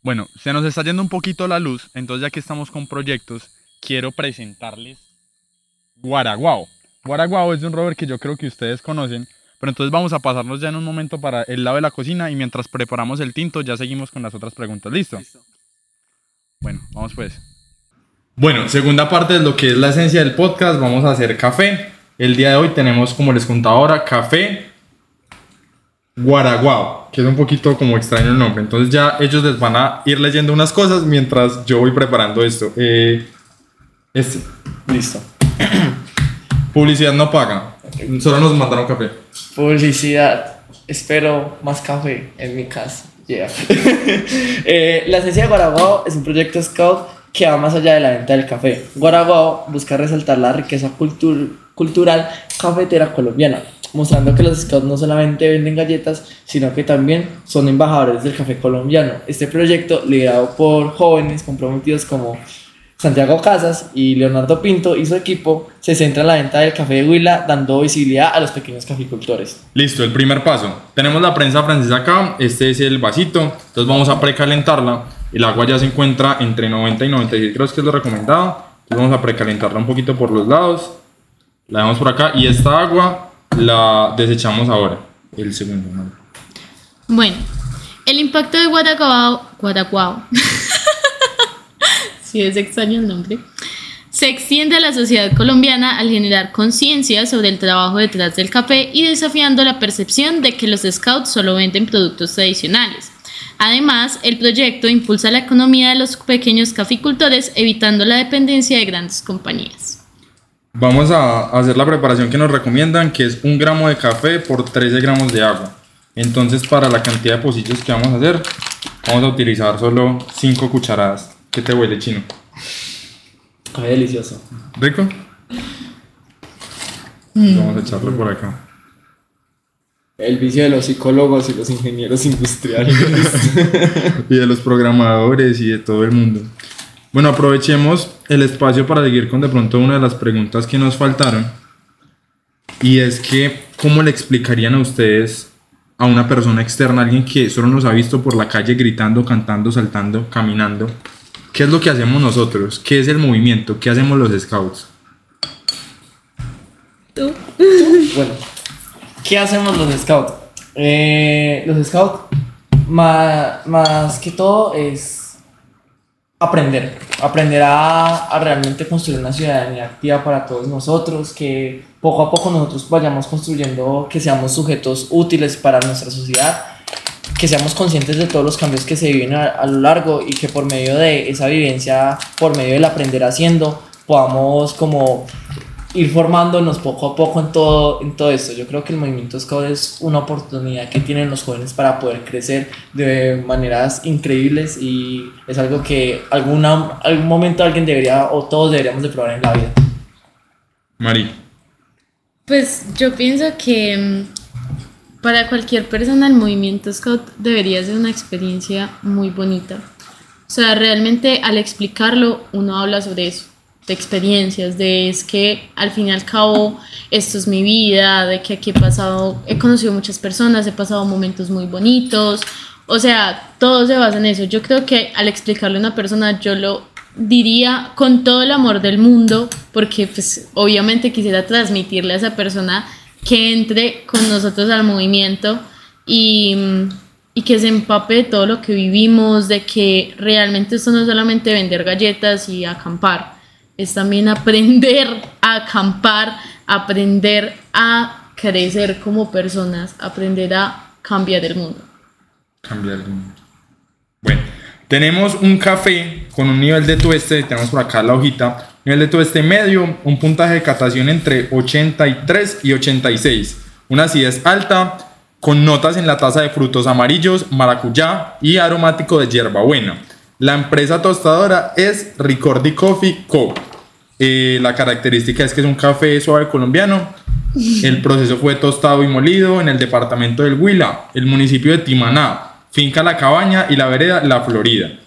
Bueno, se nos está yendo un poquito la luz, entonces ya que estamos con proyectos, quiero presentarles Guaraguao. Guaraguao es un rover que yo creo que ustedes conocen, pero entonces vamos a pasarnos ya en un momento para el lado de la cocina y mientras preparamos el tinto ya seguimos con las otras preguntas. ¿Listo? Bueno, vamos pues. Bueno, segunda parte de lo que es la esencia del podcast, vamos a hacer café. El día de hoy tenemos, como les contaba ahora, café Guaraguao, que es un poquito como extraño el nombre. Entonces ya ellos les van a ir leyendo unas cosas mientras yo voy preparando esto. Eh, este. Listo. Publicidad no paga. Solo nos mandaron café. Publicidad. Espero más café en mi casa. Yeah. Eh, la esencia de Guaraguao es un proyecto scout que va más allá de la venta del café. Guaraguao busca resaltar la riqueza cultur- cultural cafetera colombiana, mostrando que los scouts no solamente venden galletas, sino que también son embajadores del café colombiano. Este proyecto, liderado por jóvenes comprometidos como Santiago Casas y Leonardo Pinto y su equipo, se centra en la venta del café de Huila, dando visibilidad a los pequeños caficultores. Listo, el primer paso. Tenemos la prensa francesa acá, este es el vasito, entonces vamos a precalentarla. El agua ya se encuentra entre 90 y 96 grados, que es lo recomendado. Entonces vamos a precalentarla un poquito por los lados. La dejamos por acá y esta agua la desechamos ahora. El segundo, ¿no? Bueno, el impacto de Guaraguao, Guaraguao, si es extraño el nombre, se extiende a la sociedad colombiana al generar conciencia sobre el trabajo detrás del café y desafiando la percepción de que los scouts solo venden productos tradicionales. Además, el proyecto impulsa la economía de los pequeños caficultores, evitando la dependencia de grandes compañías. Vamos a hacer la preparación que nos recomiendan, que es un gramo de café por 13 gramos de agua. Entonces, para la cantidad de pocillos que vamos a hacer, vamos a utilizar solo 5 cucharadas. ¿Qué te huele, chino? Café delicioso. ¿Rico? Vamos a echarlo por acá. El vicio de los psicólogos y los ingenieros industriales. Y de los programadores y de todo el mundo. Bueno, aprovechemos el espacio para seguir con de pronto una de las preguntas que nos faltaron. Y es que, ¿cómo le explicarían a ustedes a una persona externa, alguien que solo nos ha visto por la calle gritando, cantando, saltando, caminando? ¿Qué es lo que hacemos nosotros? ¿Qué es el movimiento? ¿Qué hacemos los scouts? ¿Tú? bueno, ¿qué hacemos los scouts? Eh, los scouts, ma- más, que todo, es aprender. Aprender a, a realmente construir una ciudadanía activa para todos nosotros, que poco a poco nosotros vayamos construyendo, que seamos sujetos útiles para nuestra sociedad que seamos conscientes de todos los cambios que se viven a, a lo largo y que por medio de esa vivencia, por medio del aprender haciendo, podamos como ir formándonos poco a poco en todo, en todo esto. Yo creo que el movimiento Scout es una oportunidad que tienen los jóvenes para poder crecer de maneras increíbles y es algo que alguna, algún momento alguien debería o todos deberíamos de probar en la vida. Mari. Pues yo pienso que para cualquier persona el movimiento scout debería ser una experiencia muy bonita. O sea, realmente al explicarlo uno habla sobre eso, de experiencias, de es que al fin y al cabo esto es mi vida, de que aquí he pasado, he conocido muchas personas, he pasado momentos muy bonitos. O sea, todo se basa en eso. Yo creo que al explicarle a una persona yo lo diría con todo el amor del mundo, porque pues obviamente quisiera transmitirle a esa persona que entre con nosotros al movimiento y, y que se empape de todo lo que vivimos, de que realmente esto no es solamente vender galletas y acampar, es también aprender a acampar, aprender a crecer como personas, aprender a cambiar el mundo. Cambiar el mundo. Bueno, tenemos un café con un nivel de tueste, tenemos por acá la hojita, nivel de tueste medio, un puntaje de catación entre 83 y 86, una acidez alta, con notas en la taza de frutos amarillos, maracuyá y aromático de hierbabuena. La empresa tostadora es Ricordi Coffee Co. Eh, la característica es que es un café suave colombiano. El proceso fue tostado y molido en el departamento del Huila, el municipio de Timaná, finca La Cabaña y la vereda La Florida.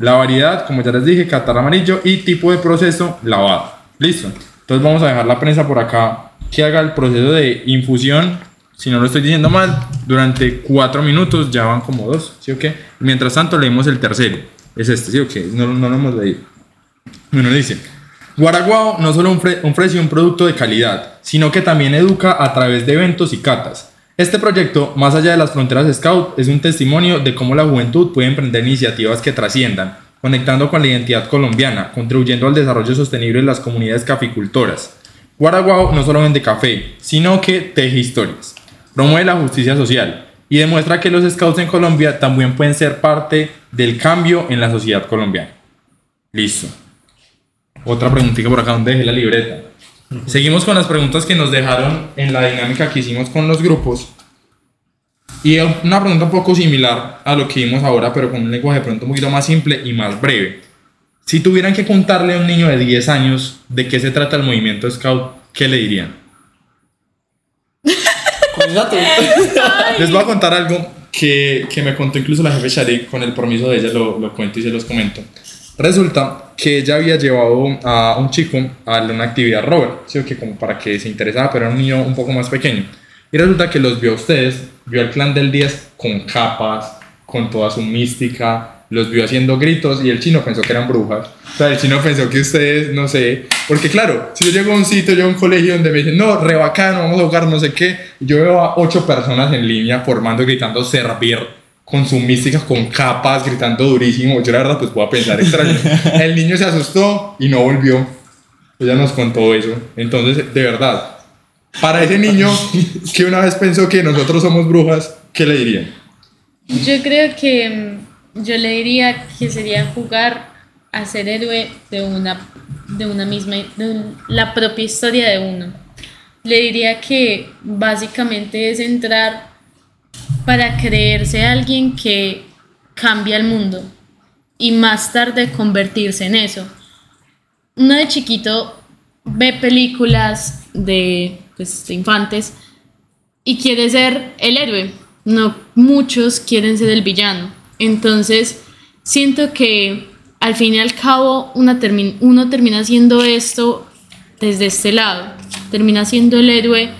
La variedad, como ya les dije, catar amarillo y tipo de proceso lavado. Listo. Entonces vamos a dejar la prensa por acá que haga el proceso de infusión, si no lo estoy diciendo mal, durante cuatro minutos, ya van como dos, ¿sí o qué? Mientras tanto leemos el tercero, es este, ¿sí o qué? No, no lo hemos leído. Bueno, dice, Guaraguao no solo ofre- ofrece un producto de calidad, sino que también educa a través de eventos y catas. Este proyecto, más allá de las fronteras Scout, es un testimonio de cómo la juventud puede emprender iniciativas que trasciendan, conectando con la identidad colombiana, contribuyendo al desarrollo sostenible de las comunidades caficultoras. Guaraguao no solo vende café, sino que teje historias. Promueve la justicia social, y demuestra que los scouts en Colombia también pueden ser parte del cambio en la sociedad colombiana. Listo. Otra preguntita por acá, donde dejé la libreta. Seguimos con las preguntas que nos dejaron en la dinámica que hicimos con los grupos. Y una pregunta un poco similar a lo que vimos ahora, pero con un lenguaje de pronto un poquito más simple y más breve. Si tuvieran que contarle a un niño de 10 años de qué se trata el movimiento Scout, ¿qué le dirían? Les voy a contar algo que, que, me contó incluso la jefe Shari, con el permiso de ella lo, lo cuento y se los comento. Resulta que ella había llevado a un chico a una actividad Robert, ¿sí? que como para que se interesaba, pero era un niño un poco más pequeño. Y resulta que los vio a ustedes, vio al clan del 10 con capas, con toda su mística, los vio haciendo gritos y el chino pensó que eran brujas. O sea, el chino pensó que ustedes, no sé, porque claro, si yo llego a un sitio, yo a un colegio donde me dicen, no, re bacano, vamos a jugar no sé qué, yo veo a ocho personas en línea formando, gritando servir, con su mística, con capas, gritando durísimo, yo la verdad pues puedo pensar extraño. el niño se asustó y no volvió. Ella nos contó eso. Entonces, de verdad, para ese niño que una vez pensó que nosotros somos brujas, ¿qué le dirían? Yo creo que yo le diría que sería jugar a ser héroe de una, de una misma, de la propia historia de uno. Le diría que básicamente es entrar para creerse alguien que cambia el mundo y más tarde convertirse en eso. Uno de chiquito ve películas de, pues, infantes y quiere ser el héroe. No muchos quieren ser el villano. Entonces, siento que al fin y al cabo uno termina haciendo esto desde este lado, termina siendo el héroe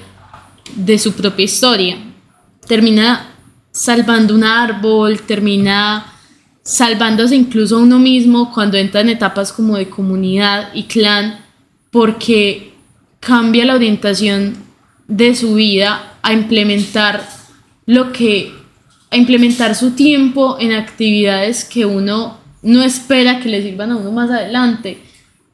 de su propia historia, termina salvando un árbol, termina salvándose incluso a uno mismo cuando entra en etapas como de comunidad y clan, porque cambia la orientación de su vida a implementar lo que a implementar su tiempo en actividades que uno no espera que le sirvan a uno más adelante,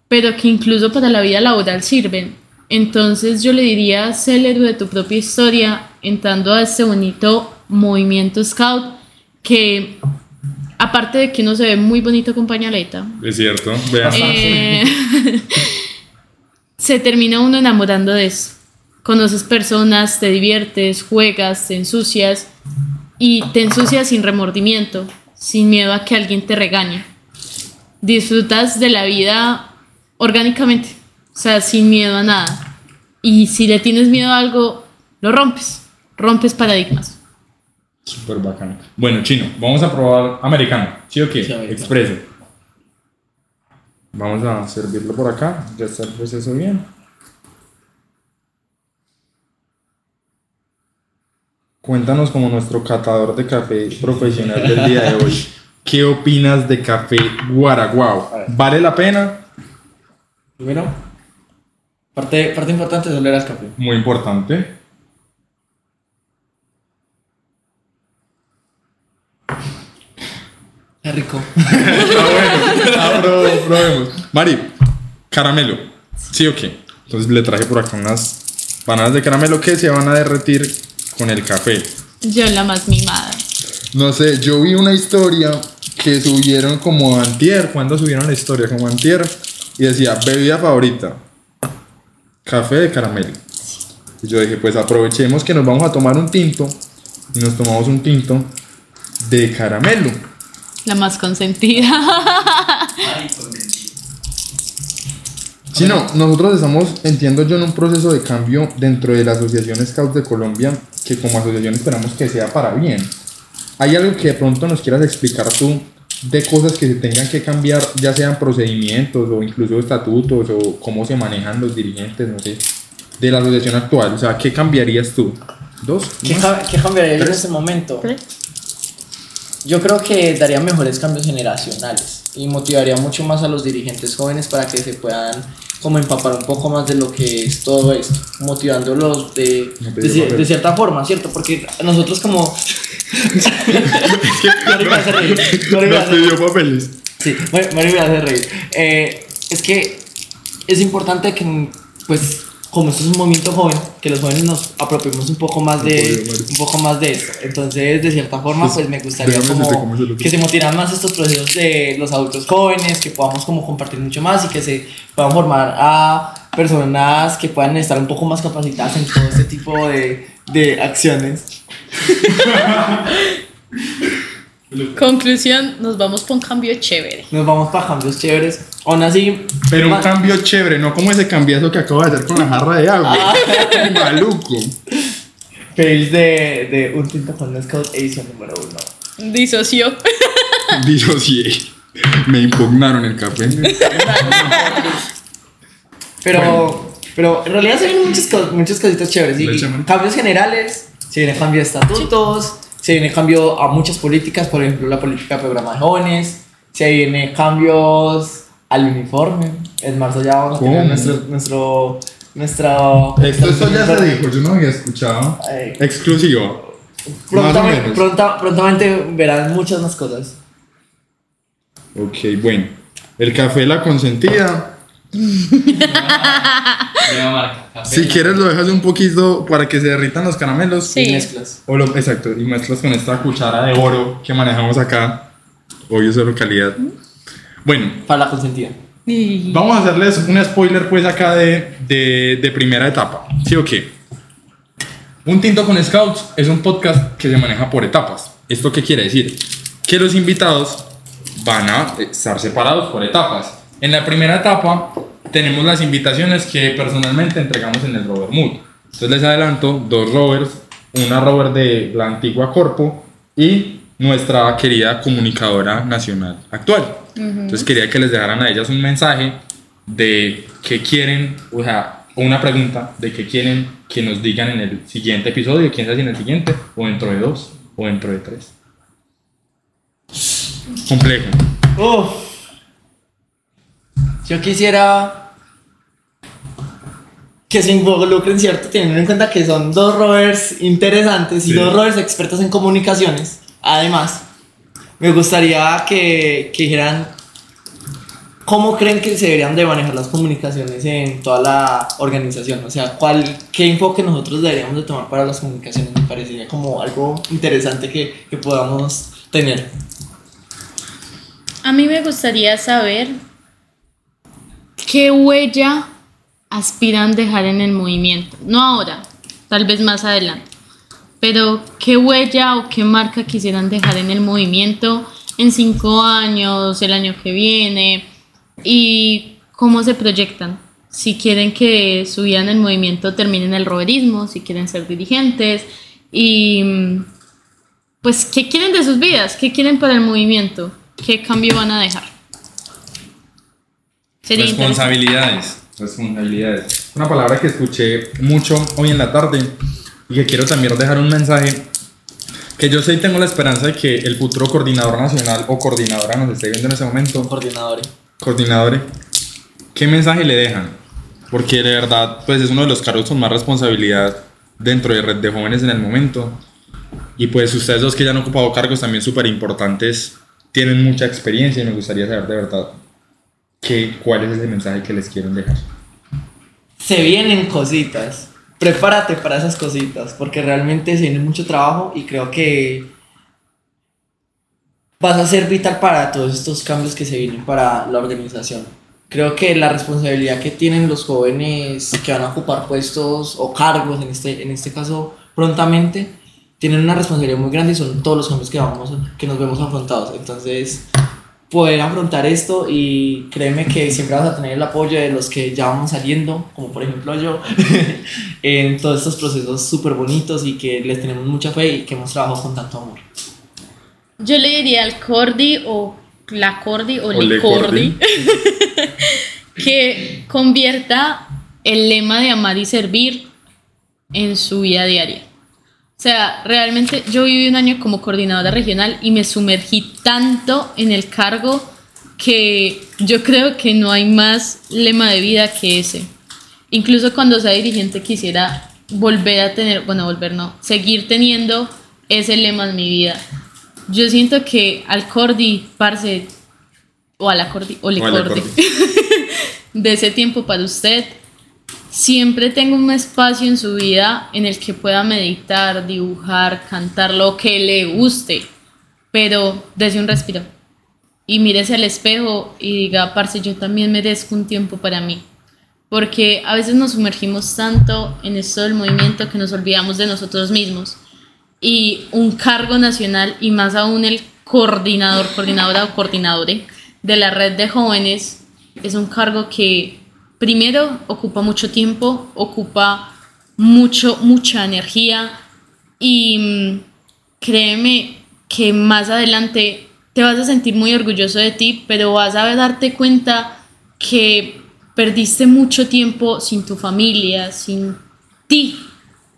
pero que incluso para la vida laboral sirven. Entonces yo le diría, sé el héroe de tu propia historia, entrando a este bonito movimiento scout que aparte de que uno se ve muy bonito con pañaleta. Es cierto, eh, se termina uno enamorando de eso. Conoces personas, te diviertes, juegas, te ensucias y te ensucias sin remordimiento, sin miedo a que alguien te regañe. Disfrutas de la vida orgánicamente, o sea, sin miedo a nada. Y si le tienes miedo a algo, lo rompes, rompes paradigmas. Súper bacano. Bueno, chino, vamos a probar americano. ¿Sí o qué? Expreso. Vamos a servirlo por acá. Ya está el proceso bien. Cuéntanos como nuestro catador de café profesional del día de hoy. ¿Qué opinas de café Guaraguao? ¿Vale la pena? Primero, parte, parte importante es oler al café. Muy importante. Es rico. Está bueno. probemos. Mari, caramelo. ¿Sí o qué? Entonces le traje por acá unas bananas de caramelo que se van a derretir con el café. Yo la más mimada. No sé, yo vi una historia que subieron como antier, cuando subieron la historia? Como antier, y decía, bebida favorita, café de caramelo. Y yo dije, pues aprovechemos que nos vamos a tomar un tinto, y nos tomamos un tinto de caramelo. La más consentida. Sí, no, nosotros estamos, entiendo yo, en un proceso de cambio dentro de la Asociación Scouts de Colombia, que como asociación esperamos que sea para bien. ¿Hay algo que de pronto nos quieras explicar tú de cosas que se tengan que cambiar, ya sean procedimientos o incluso estatutos o cómo se manejan los dirigentes, no sé, de la asociación actual? O sea, ¿qué cambiarías tú? ¿Dos? ¿Qué, ¿qué cambiaría yo en este momento? Yo creo que daría mejores cambios generacionales y motivaría mucho más a los dirigentes jóvenes para que se puedan como empapar un poco más de lo que es todo esto, motivándolos de, de, cierta forma, ¿cierto? Porque nosotros como... Mari me hace reír. pidió papeles. Sí, Mari me hace reír. Eh, es que es importante que, pues, como esto es un movimiento joven, que los jóvenes nos apropiemos un poco más de, un poco más de esto. Entonces, de cierta forma, pues me gustaría como que se motivaran más estos procesos de los adultos jóvenes, que podamos como compartir mucho más y que se puedan formar a personas que puedan estar un poco más capacitadas en todo este tipo de, de acciones. Conclusión, nos vamos por un cambio chévere. Nos vamos para cambios chéveres. Aún así, Pero un cambio chévere, no como ese cambiazo que acabo de hacer con la jarra de agua. Maluco. feliz de, de un tinto con la Scout edición número uno. Disoció. Sí. Me impugnaron el café. Pero, pero en realidad se vienen muchas, muchas cositas chéveres. Y, cambios generales, se viene cambio de estatutos, se viene cambio a muchas políticas, por ejemplo, la política de programa de jóvenes, se viene cambios al uniforme. En marzo ya vamos a tener nuestro, nuestro, nuestro Esto, esto ya se dijo, yo no había escuchado. Exclusivo. Prontamente, pronta- prontamente verán muchas más cosas. Ok, bueno. El café la consentida. Nueva marca. Café. Si quieres lo dejas un poquito para que se derritan los caramelos. Sí. Y mezclas. O lo, exacto, y mezclas con esta cuchara de oro que manejamos acá. Obvio, cero calidad. Bueno, Para la consentida. Y- vamos a hacerles un spoiler pues acá de, de, de primera etapa. ¿Sí o qué? Un Tinto con Scouts es un podcast que se maneja por etapas. ¿Esto qué quiere decir? Que los invitados van a estar separados por etapas. En la primera etapa tenemos las invitaciones que personalmente entregamos en el Rover Mood. Entonces les adelanto dos rovers, una rover de la antigua Corpo y nuestra querida comunicadora nacional actual. Entonces quería que les dejaran a ellas un mensaje de qué quieren, o sea, una pregunta de qué quieren que nos digan en el siguiente episodio, quién sabe si en el siguiente, o dentro de dos, o dentro de tres. Complejo. Uf. Yo quisiera que se involucren, ¿cierto? Teniendo en cuenta que son dos rovers interesantes y Sí. dos rovers expertos en comunicaciones. Además, me gustaría que, que dijeran cómo creen que se deberían de manejar las comunicaciones en toda la organización. O sea, cuál, qué enfoque nosotros deberíamos de tomar para las comunicaciones. Me parecería como algo interesante que, que podamos tener. A mí me gustaría saber qué huella aspiran dejar en el movimiento. No ahora, tal vez más adelante. Pero qué huella o qué marca quisieran dejar en el movimiento en cinco años, el año que viene y cómo se proyectan. Si quieren que su vida en el movimiento termine en el roverismo, si quieren ser dirigentes y pues qué quieren de sus vidas, qué quieren para el movimiento, qué cambio van a dejar. Sería. Responsabilidades. Responsabilidades. Una palabra que escuché mucho hoy en la tarde y que quiero también dejar un mensaje que yo sé y tengo la esperanza de que el futuro coordinador nacional o coordinadora nos esté viendo en ese momento. Coordinadores. Coordinadores, ¿qué mensaje le dejan? Porque de verdad, pues es uno de los cargos con más responsabilidad dentro de Red de Jóvenes en el momento. Y pues ustedes dos que ya han ocupado cargos también súper importantes, tienen mucha experiencia y me gustaría saber de verdad que, cuál es ese mensaje que les quieren dejar. se vienen cositas. Prepárate para esas cositas, porque realmente se viene mucho trabajo y creo que vas a ser vital para todos estos cambios que se vienen para la organización. Creo que la responsabilidad que tienen los jóvenes que van a ocupar puestos o cargos, en este, en este caso prontamente, tienen una responsabilidad muy grande y son todos los cambios que, vamos, que nos vemos afrontados. Entonces, poder afrontar esto y créeme que siempre vas a tener el apoyo de los que ya vamos saliendo, como por ejemplo yo, en todos estos procesos súper bonitos y que les tenemos mucha fe y que hemos trabajado con tanto amor. Yo le diría al Cordi o la Cordi o, O le Cordi que convierta el lema de amar y servir en su vida diaria. O sea, realmente yo viví un año como coordinadora regional y me sumergí tanto en el cargo que yo creo que no hay más lema de vida que ese. Incluso cuando sea dirigente quisiera volver a tener, bueno, volver no, seguir teniendo ese lema en mi vida. Yo siento que al Cordi, parce, o a la Cordi, o le Cordi. de ese tiempo para usted, siempre tenga un espacio en su vida en el que pueda meditar, dibujar, cantar lo que le guste, pero desde un respiro. Y mírese al espejo y diga, parce, yo también merezco un tiempo para mí. Porque a veces nos sumergimos tanto en esto del movimiento que nos olvidamos de nosotros mismos. Y un cargo nacional, y más aún el coordinador, coordinadora o coordinadore de la red de jóvenes, es un cargo que primero ocupa mucho tiempo, ocupa mucho, mucha energía y mm, créeme que más adelante te vas a sentir muy orgulloso de ti, pero vas a darte cuenta que perdiste mucho tiempo sin tu familia, sin ti.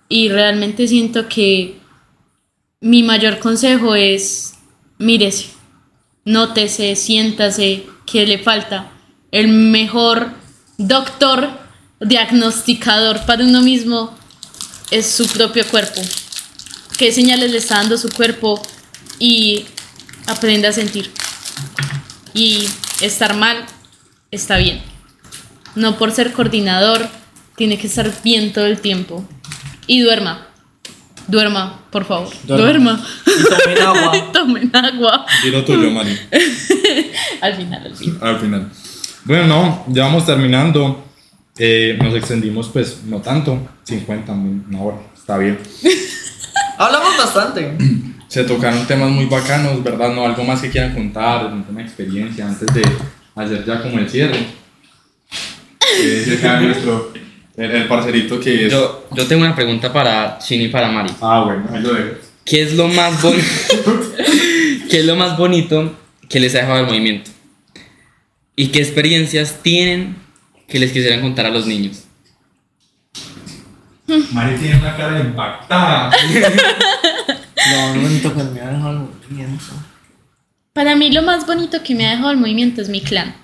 Y realmente siento que mi mayor consejo es mírese, nótese, siéntase, qué le falta. El mejor doctor, diagnosticador para uno mismo es su propio cuerpo. ¿Qué señales le está dando su cuerpo? Y aprenda a sentir. Y estar mal está bien. No por ser coordinador, tiene que estar bien todo el tiempo. Y duerma. Duerma, por favor. Duerma. Y tomen agua. Tomen agua. Dilo tuyo, Mari. Al final, al final. Al final. Bueno, no, ya vamos terminando. Eh, nos extendimos, pues, no tanto, 50, una hora, está bien. Hablamos bastante. Se tocaron temas muy bacanos, ¿verdad? No, algo más que quieran contar, una experiencia antes de hacer ya como el cierre. Eh, nuestro, el, el parcerito que es. Yo, yo tengo una pregunta para Chini y para Mari. Ah, bueno, ahí lo dejo. ¿Qué es lo más bonito? ¿Qué es lo más bonito que les ha dejado el movimiento? ¿Y qué experiencias tienen que les quisieran contar a los niños? Mari tiene una cara impactada. No, no me toca me ha dejado el movimiento. Para mí lo más bonito que me ha dejado el movimiento es mi clan.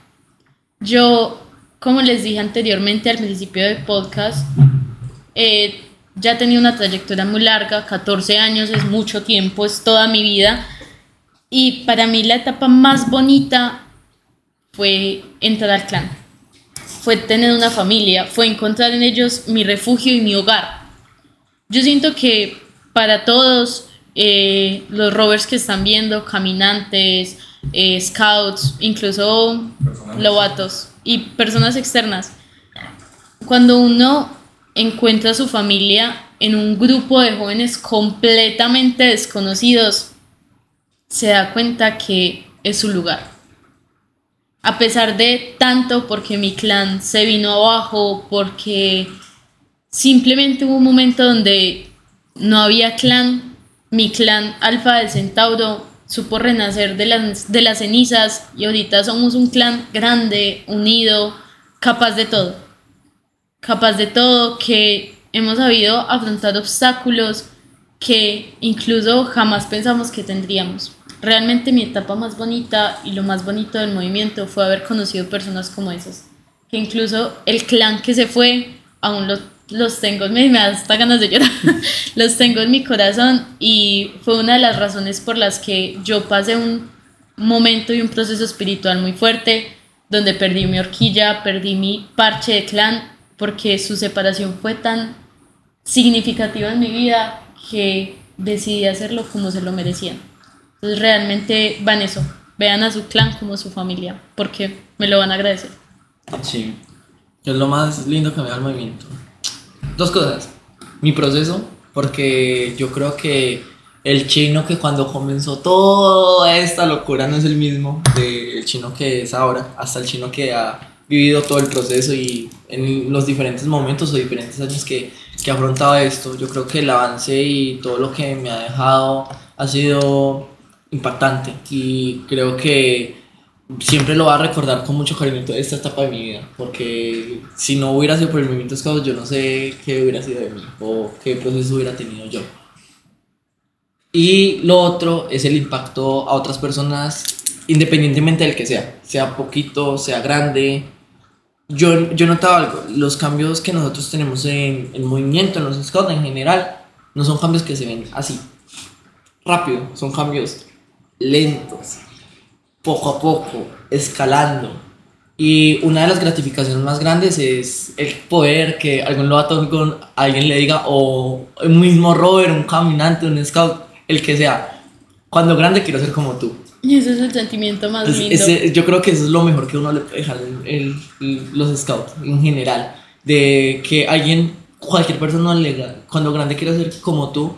Yo, como les dije anteriormente al principio del podcast, eh, ya tenía una trayectoria muy larga, 14 años es mucho tiempo, es toda mi vida. Y para mí la etapa más bonita fue entrar al clan, fue tener una familia, fue encontrar en ellos mi refugio y mi hogar. Yo siento que para todos eh, los rovers que están viendo, caminantes, eh, scouts, incluso Personas lobatos y personas externas, cuando uno encuentra a su familia en un grupo de jóvenes completamente desconocidos, se da cuenta que es su lugar. A pesar de tanto porque mi clan se vino abajo, porque simplemente hubo un momento donde no había clan, mi clan Alfa del Centauro supo renacer de las, de las cenizas y ahorita somos un clan grande, unido, capaz de todo. Capaz de todo, que hemos sabido afrontar obstáculos que incluso jamás pensamos que tendríamos. Realmente mi etapa más bonita y lo más bonito del movimiento fue haber conocido personas como esas. Que incluso el clan que se fue, aún lo- los tengo, me, me hasta ganas de llorar, los tengo en mi corazón y fue una de las razones por las que yo pasé un momento y un proceso espiritual muy fuerte, donde perdí mi horquilla, perdí mi parche de clan, porque su separación fue tan significativa en mi vida que decidí hacerlo como se lo merecían. Realmente van eso, vean a su clan como su familia, porque me lo van a agradecer. Sí. Es lo más lindo que me da el movimiento. Dos cosas. Mi proceso, porque yo creo que el chino que cuando comenzó toda esta locura no es el mismo del chino que es ahora, hasta el chino que ha vivido todo el proceso y en los diferentes momentos o diferentes años que, que ha afrontado esto. Yo creo que el avance y todo lo que me ha dejado ha sido impactante y creo que siempre lo va a recordar con mucho cariño esta etapa de mi vida, porque si no hubiera sido por el movimiento Scout, yo no sé qué hubiera sido de mí o qué proceso hubiera tenido yo. Y lo otro es el impacto a otras personas, independientemente del que sea, sea poquito, sea grande. Yo, yo he notado algo, los cambios que nosotros tenemos en el movimiento, en los scouts en general, no son cambios que se ven así, rápido, son cambios lentos, poco a poco, escalando. Y una de las gratificaciones más grandes es el poder que algún lobato con alguien le diga, o el mismo rover, un caminante, un scout, el que sea, cuando grande quiero ser como tú. Y ese es el sentimiento más Es- lindo. ese- yo creo que eso es lo mejor que uno le puede dejar el- el- los scouts en general. De que alguien, cualquier persona, le, cuando grande quiere ser como tú,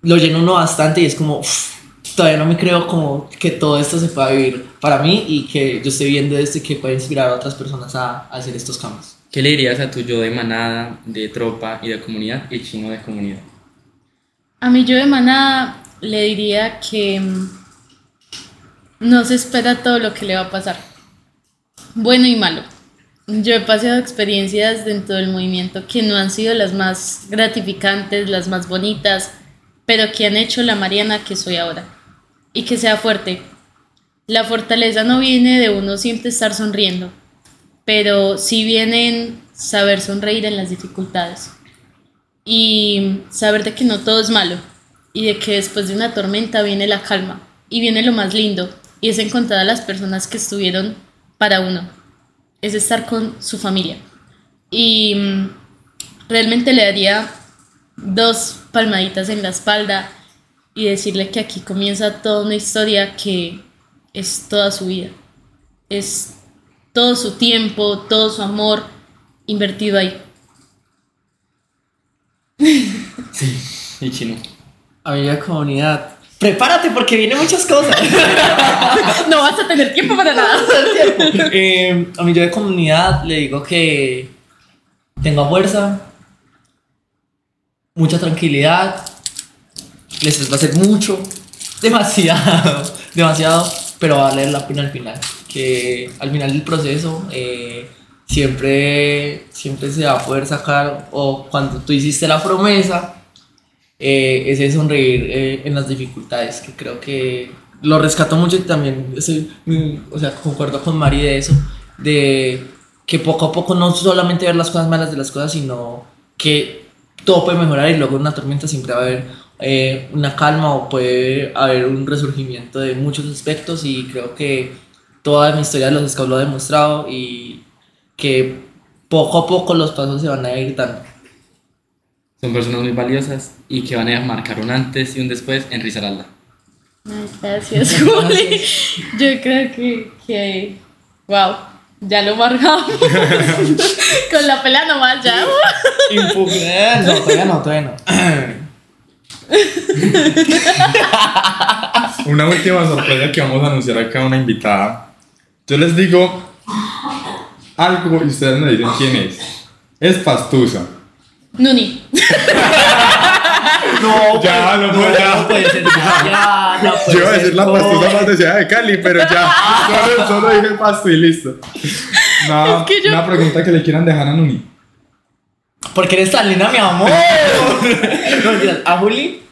lo llena uno bastante y es como, "Uf, todavía no me creo como que todo esto se pueda vivir para mí y que yo estoy viendo esto y que puede inspirar a otras personas a, a hacer estos cambios. ¿Qué le dirías a tu yo de manada, de tropa y de comunidad y chino de comunidad? A mi yo de manada le diría que mm, no se espera todo lo que le va a pasar, bueno y malo. Yo he pasado experiencias dentro del movimiento que no han sido las más gratificantes, las más bonitas, pero que han hecho la Mariana que soy ahora. Y que sea fuerte. La fortaleza no viene de uno siempre estar sonriendo, pero sí viene en saber sonreír en las dificultades y saber de que no todo es malo y de que después de una tormenta viene la calma y viene lo más lindo y es encontrar a las personas que estuvieron para uno, es estar con su familia y mm, realmente le daría dos palmaditas en la espalda y decirle que aquí comienza toda una historia que es toda su vida, es todo su tiempo, todo su amor invertido ahí. Y chino. Amiga comunidad, prepárate porque vienen muchas cosas. No vas a tener tiempo para nada. Eh, a mi yo de comunidad le digo que tenga fuerza, mucha tranquilidad, les va a hacer mucho, demasiado, demasiado, pero va a valer la pena al final. Que al final del proceso eh, siempre, siempre se va a poder sacar, o cuando tú hiciste la promesa, eh, ese sonreír eh, en las dificultades, que creo que lo rescato mucho y también mm, o sea, concuerdo con Mari de eso, de que poco a poco no solamente ver las cosas malas de las cosas, sino que todo puede mejorar y luego en una tormenta siempre va a haber eh, una calma o puede haber un resurgimiento de muchos aspectos y creo que toda mi historia de los scouts lo ha demostrado y que poco a poco los pasos se van a ir dando. Son personas muy valiosas y que van a marcar un antes y un después en Risaralda. Gracias, Juli. Yo creo que, que, wow, ya lo marcamos. Con la pelea nomás, ya. Impugna- No, todavía no, todavía no. Una última sorpresa que vamos a anunciar acá a una invitada. Yo les digo algo y ustedes me dicen quién es. Es pastusa. Nuni. No, Ya, no puedo, ya. No puede ser, ya, ya, no puede Yo iba a decir ser, la no. pastusa más deseada de Cali, pero ya. Solo, solo dije pasto y listo. No, Es que yo- Una pregunta que le quieran dejar a Nuni. Porque eres tan linda, mi amor. No, mentiras, a Juli,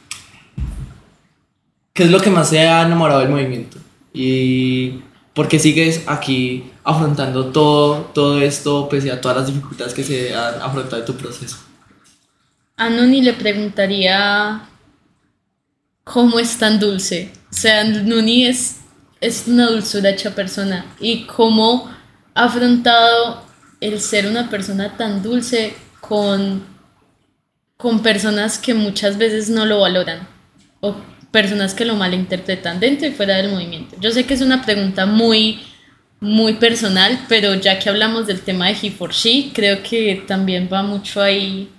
¿qué es lo que más se ha enamorado del movimiento? Y porque sigues aquí afrontando todo, todo esto, pese a todas las dificultades que se han afrontado en tu proceso. A Nuni le preguntaría cómo es tan dulce. O sea, Nuni es, es una dulzura hecha persona. Y cómo ha afrontado el ser una persona tan dulce con, con personas que muchas veces no lo valoran. O personas que lo malinterpretan dentro y fuera del movimiento. Yo sé que es una pregunta muy muy personal, pero ya que hablamos del tema de He for She, creo que también va mucho ahí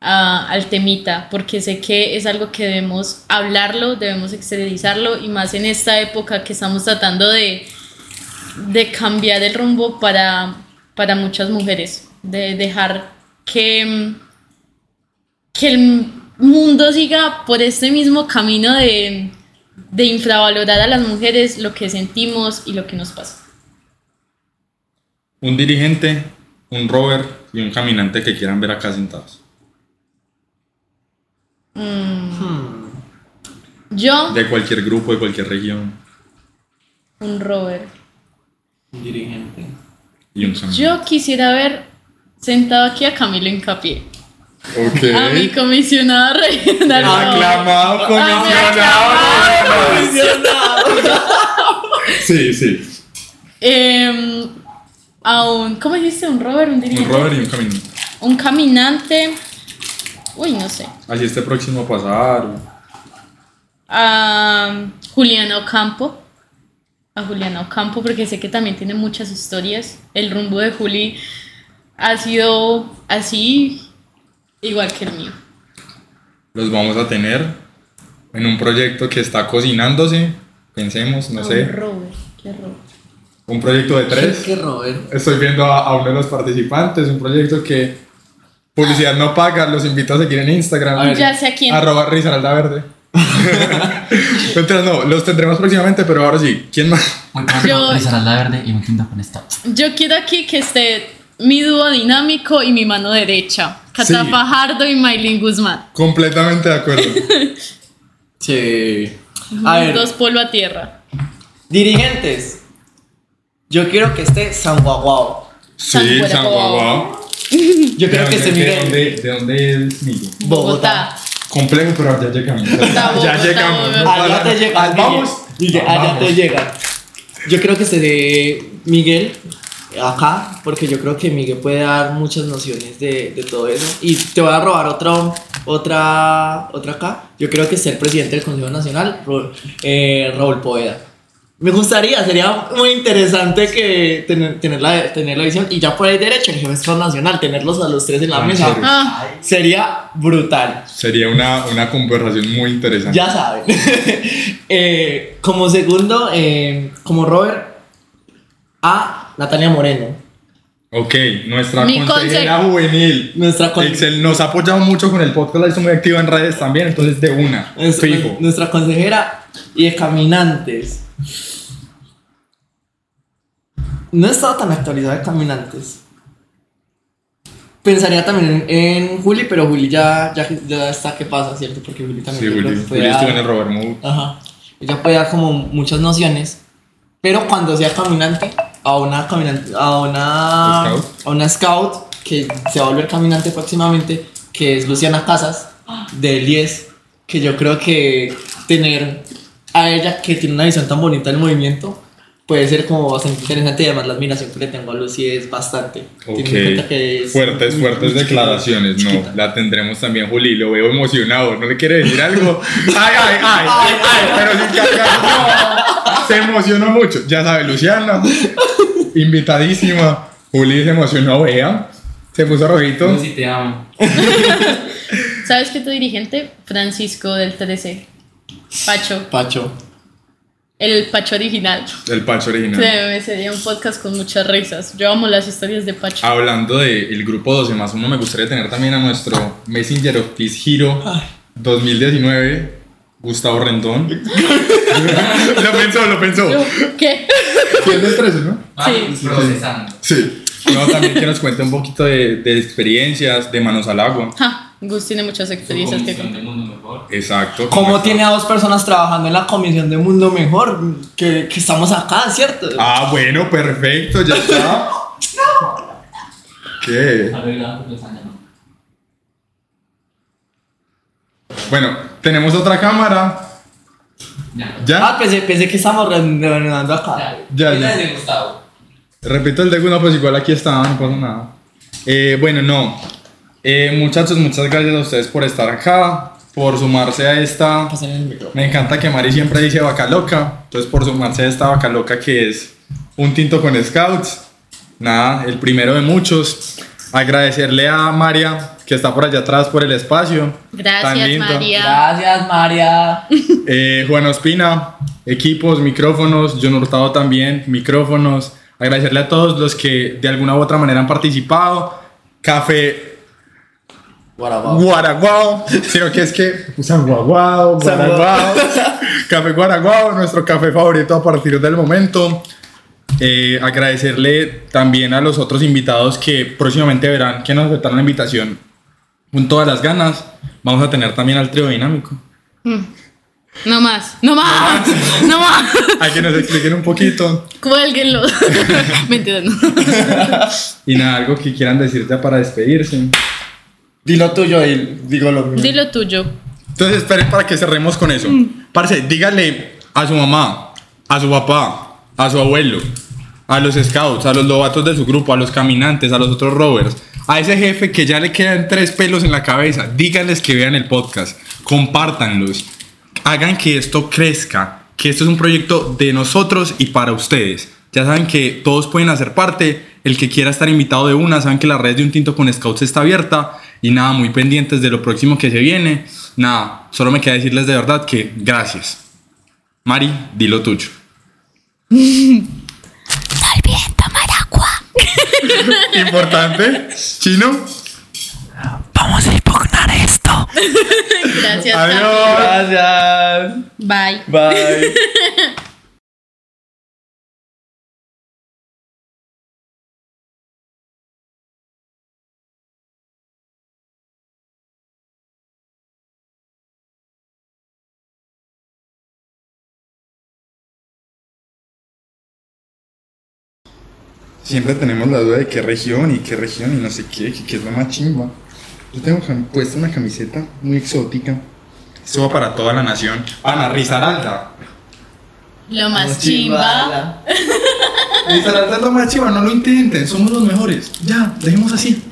a- al temita, porque sé que es algo que debemos hablarlo, debemos exteriorizarlo, y más en esta época que estamos tratando de, de cambiar el rumbo para, para muchas mujeres, de dejar que, mm, que el mundo siga por este mismo camino de, de infravalorar a las mujeres lo que sentimos y lo que nos pasa. Un dirigente, un rover y un caminante que quieran ver acá sentados. Yo, De cualquier grupo, de cualquier región. un Robert. Un dirigente. Y un caminante. Yo quisiera ver sentado aquí a Camilo Incapié, Ok. a mi comisionado regional. Aclamado comisionado. Sí, sí. Em, a un, ¿cómo dijiste? Un rover, un Un dirigente. rover y un camino. Un caminante. Uy, no sé. Así este próximo a pasar. A Juliana Ocampo. A Juliana Ocampo, porque sé que también tiene muchas historias. El rumbo de Juli ha sido así, igual que el mío. Los vamos a tener en un proyecto que está cocinándose. Pensemos, no A sé. Un rover, qué rover. Un proyecto de tres. Qué Robert. Estoy viendo a, a uno de los participantes. Un proyecto que publicidad no paga. Los invito a seguir en Instagram. A ver. Ya sé a quién. Arroba Risaralda Verde. Entonces, no, los tendremos próximamente, pero ahora sí. ¿Quién más? Yo- Risaralda Verde y un tinto con esta. Yo quiero aquí que esté mi dúo dinámico y mi mano derecha. Cata Sí. Fajardo y Maylin Guzmán. Completamente de acuerdo. Sí. A Mis ver, dos polvo a tierra. dirigentes. Yo quiero que esté San Guaguao. Sí, San Guaguao. Yo creo que esté ¿De Miguel. dónde, ¿De dónde es Miguel? Bogotá. Complejo, pero ya llegamos. Bogotá, ya llegamos. Bogotá. Allá te llega. Ah, Vamos. Miguel, allá Vamos. te llega. Yo creo que esté de Miguel acá, porque yo creo que Miguel puede dar muchas nociones de, de todo eso. Y te voy a robar otro, otra, otra acá. Yo creo que el presidente del Consejo Nacional, eh, Raúl Poveda. Me gustaría, sería muy interesante que tener, tener, la, tener la visión. Y ya por ahí derecho, el jefe nacional, tenerlos a los tres en la mesa. Rancheros. Ah, Sería brutal. Sería una, una conversación muy interesante. Ya saben. Eh, como segundo, eh, como Robert, a Natalia Moreno. Ok, nuestra Mi consejera conse- juvenil. Nuestra Excel nos ha apoyado mucho con el podcast, la hizo muy activa en redes también, entonces de una, nuestra, fijo. nuestra consejera y de caminantes. No he estado tan actualizado de caminantes. Pensaría también en, en Juli, pero Juli ya, ya, ya está que pasa, ¿cierto? Porque Juli también Sí, yo creo Juli, que Juli estuvo en el Robert Mood. Ajá. Ella puede dar como muchas nociones. Pero cuando sea caminante, a una caminante, a una Scout. a una scout que se va a volver caminante próximamente, que es Luciana Casas de Lies, que yo creo que tener a ella que tiene una visión tan bonita del movimiento puede ser como bastante interesante y además la admiración que le tengo a Lucy es bastante. Ok, que es fuertes, fuertes declaraciones, no, la tendremos también, Juli, lo veo emocionado, ¿no le quiere decir algo? Ay, ay, ay, ay, ay, pero sin cargar, no, se emocionó mucho, ya sabe, Luciana, invitadísima, Juli se emocionó, vea, se puso rojito, Yo sí te amo. ¿Sabes qué tu dirigente? Francisco del 13. Pacho. Pacho. El Pacho original. el Pacho original. Se- Sería un podcast con muchas risas. Yo amo las historias de Pacho. Hablando del grupo 12 más 1, me gustaría tener también a nuestro Messenger of Peace Hero 2019, Gustavo Rendón. lo pensó, lo pensó. ¿Qué? Sí, es del 13, ¿no? Sí. Procesando. Sí. No, también que nos cuente un poquito de, de experiencias, de manos al agua. Ja, Gus tiene muchas experiencias que contar. Mejor. Exacto. Como tiene a dos personas trabajando en la Comisión de Mundo Mejor, que, que estamos acá, ¿cierto? Ah, bueno, perfecto, ya está. ¿Qué? Bueno, tenemos otra cámara. Ya. ¿Ya? Ah, pensé, pensé que estamos reanudando acá. Ya, ya. Gustavo. Repito el de uno, pues igual aquí está, no pasa nada. Eh, bueno, no. Eh, muchachos, muchas gracias a ustedes por estar acá, por sumarse a esta. Me encanta que Mari siempre dice vaca loca, entonces por sumarse a esta vaca loca que es un tinto con scouts. Nada, el primero de muchos. Agradecerle a María que está por allá atrás por el espacio. Gracias, lindo. María. Gracias, María. Eh, Juan Ospina, equipos, micrófonos, John Hurtado también, micrófonos. Agradecerle a todos los que de alguna u otra manera han participado. Café Guaraguao, sino que es que San Guaguao, Guaraguao, Café Guaraguao, nuestro café favorito a partir del momento. Eh, agradecerle también a los otros invitados que próximamente verán que nos aceptaron la invitación con todas las ganas. Vamos a tener también al trío dinámico. No más, no más, no más. A que nos expliquen un poquito. Cuélguenlo. Mentira, no. Y nada, algo que quieran decirte para despedirse. Dilo tuyo y digo lo mío. Dilo tuyo. Entonces, esperen para que cerremos con eso. Parce, dígale a su mamá, a su papá, a su abuelo, a los scouts, a los lobatos de su grupo, a los caminantes, a los otros rovers, a ese jefe que ya le quedan tres pelos en la cabeza, díganles que vean el podcast, compártanlos, hagan que esto crezca, que esto es un proyecto de nosotros y para ustedes. Ya saben que todos pueden hacer parte, el que quiera estar invitado de una, saben que la red de un tinto con scouts está abierta y nada, muy pendientes de lo próximo que se viene. Nada, solo me queda decirles de verdad que gracias. Mari, dilo tuyo. Importante. Chino. Vamos a impugnar esto. Gracias. Adiós. Gracias. Bye. Bye. Siempre tenemos la duda de qué región y qué región y no sé qué, que, que es lo más chimba. Yo tengo puesta una camiseta muy exótica. Esto va para toda la nación. Ana Rizaralda. Lo más chimba. Rizaralda es lo más chimba, no lo intenten, somos los mejores. Ya, dejemos así.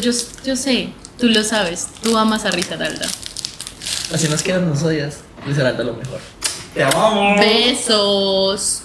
Yo, yo sé, tú lo sabes. Tú amas a Risaralda. Así nos quedan, nos odias. Luis Aranda lo mejor. Te amamos. Besos.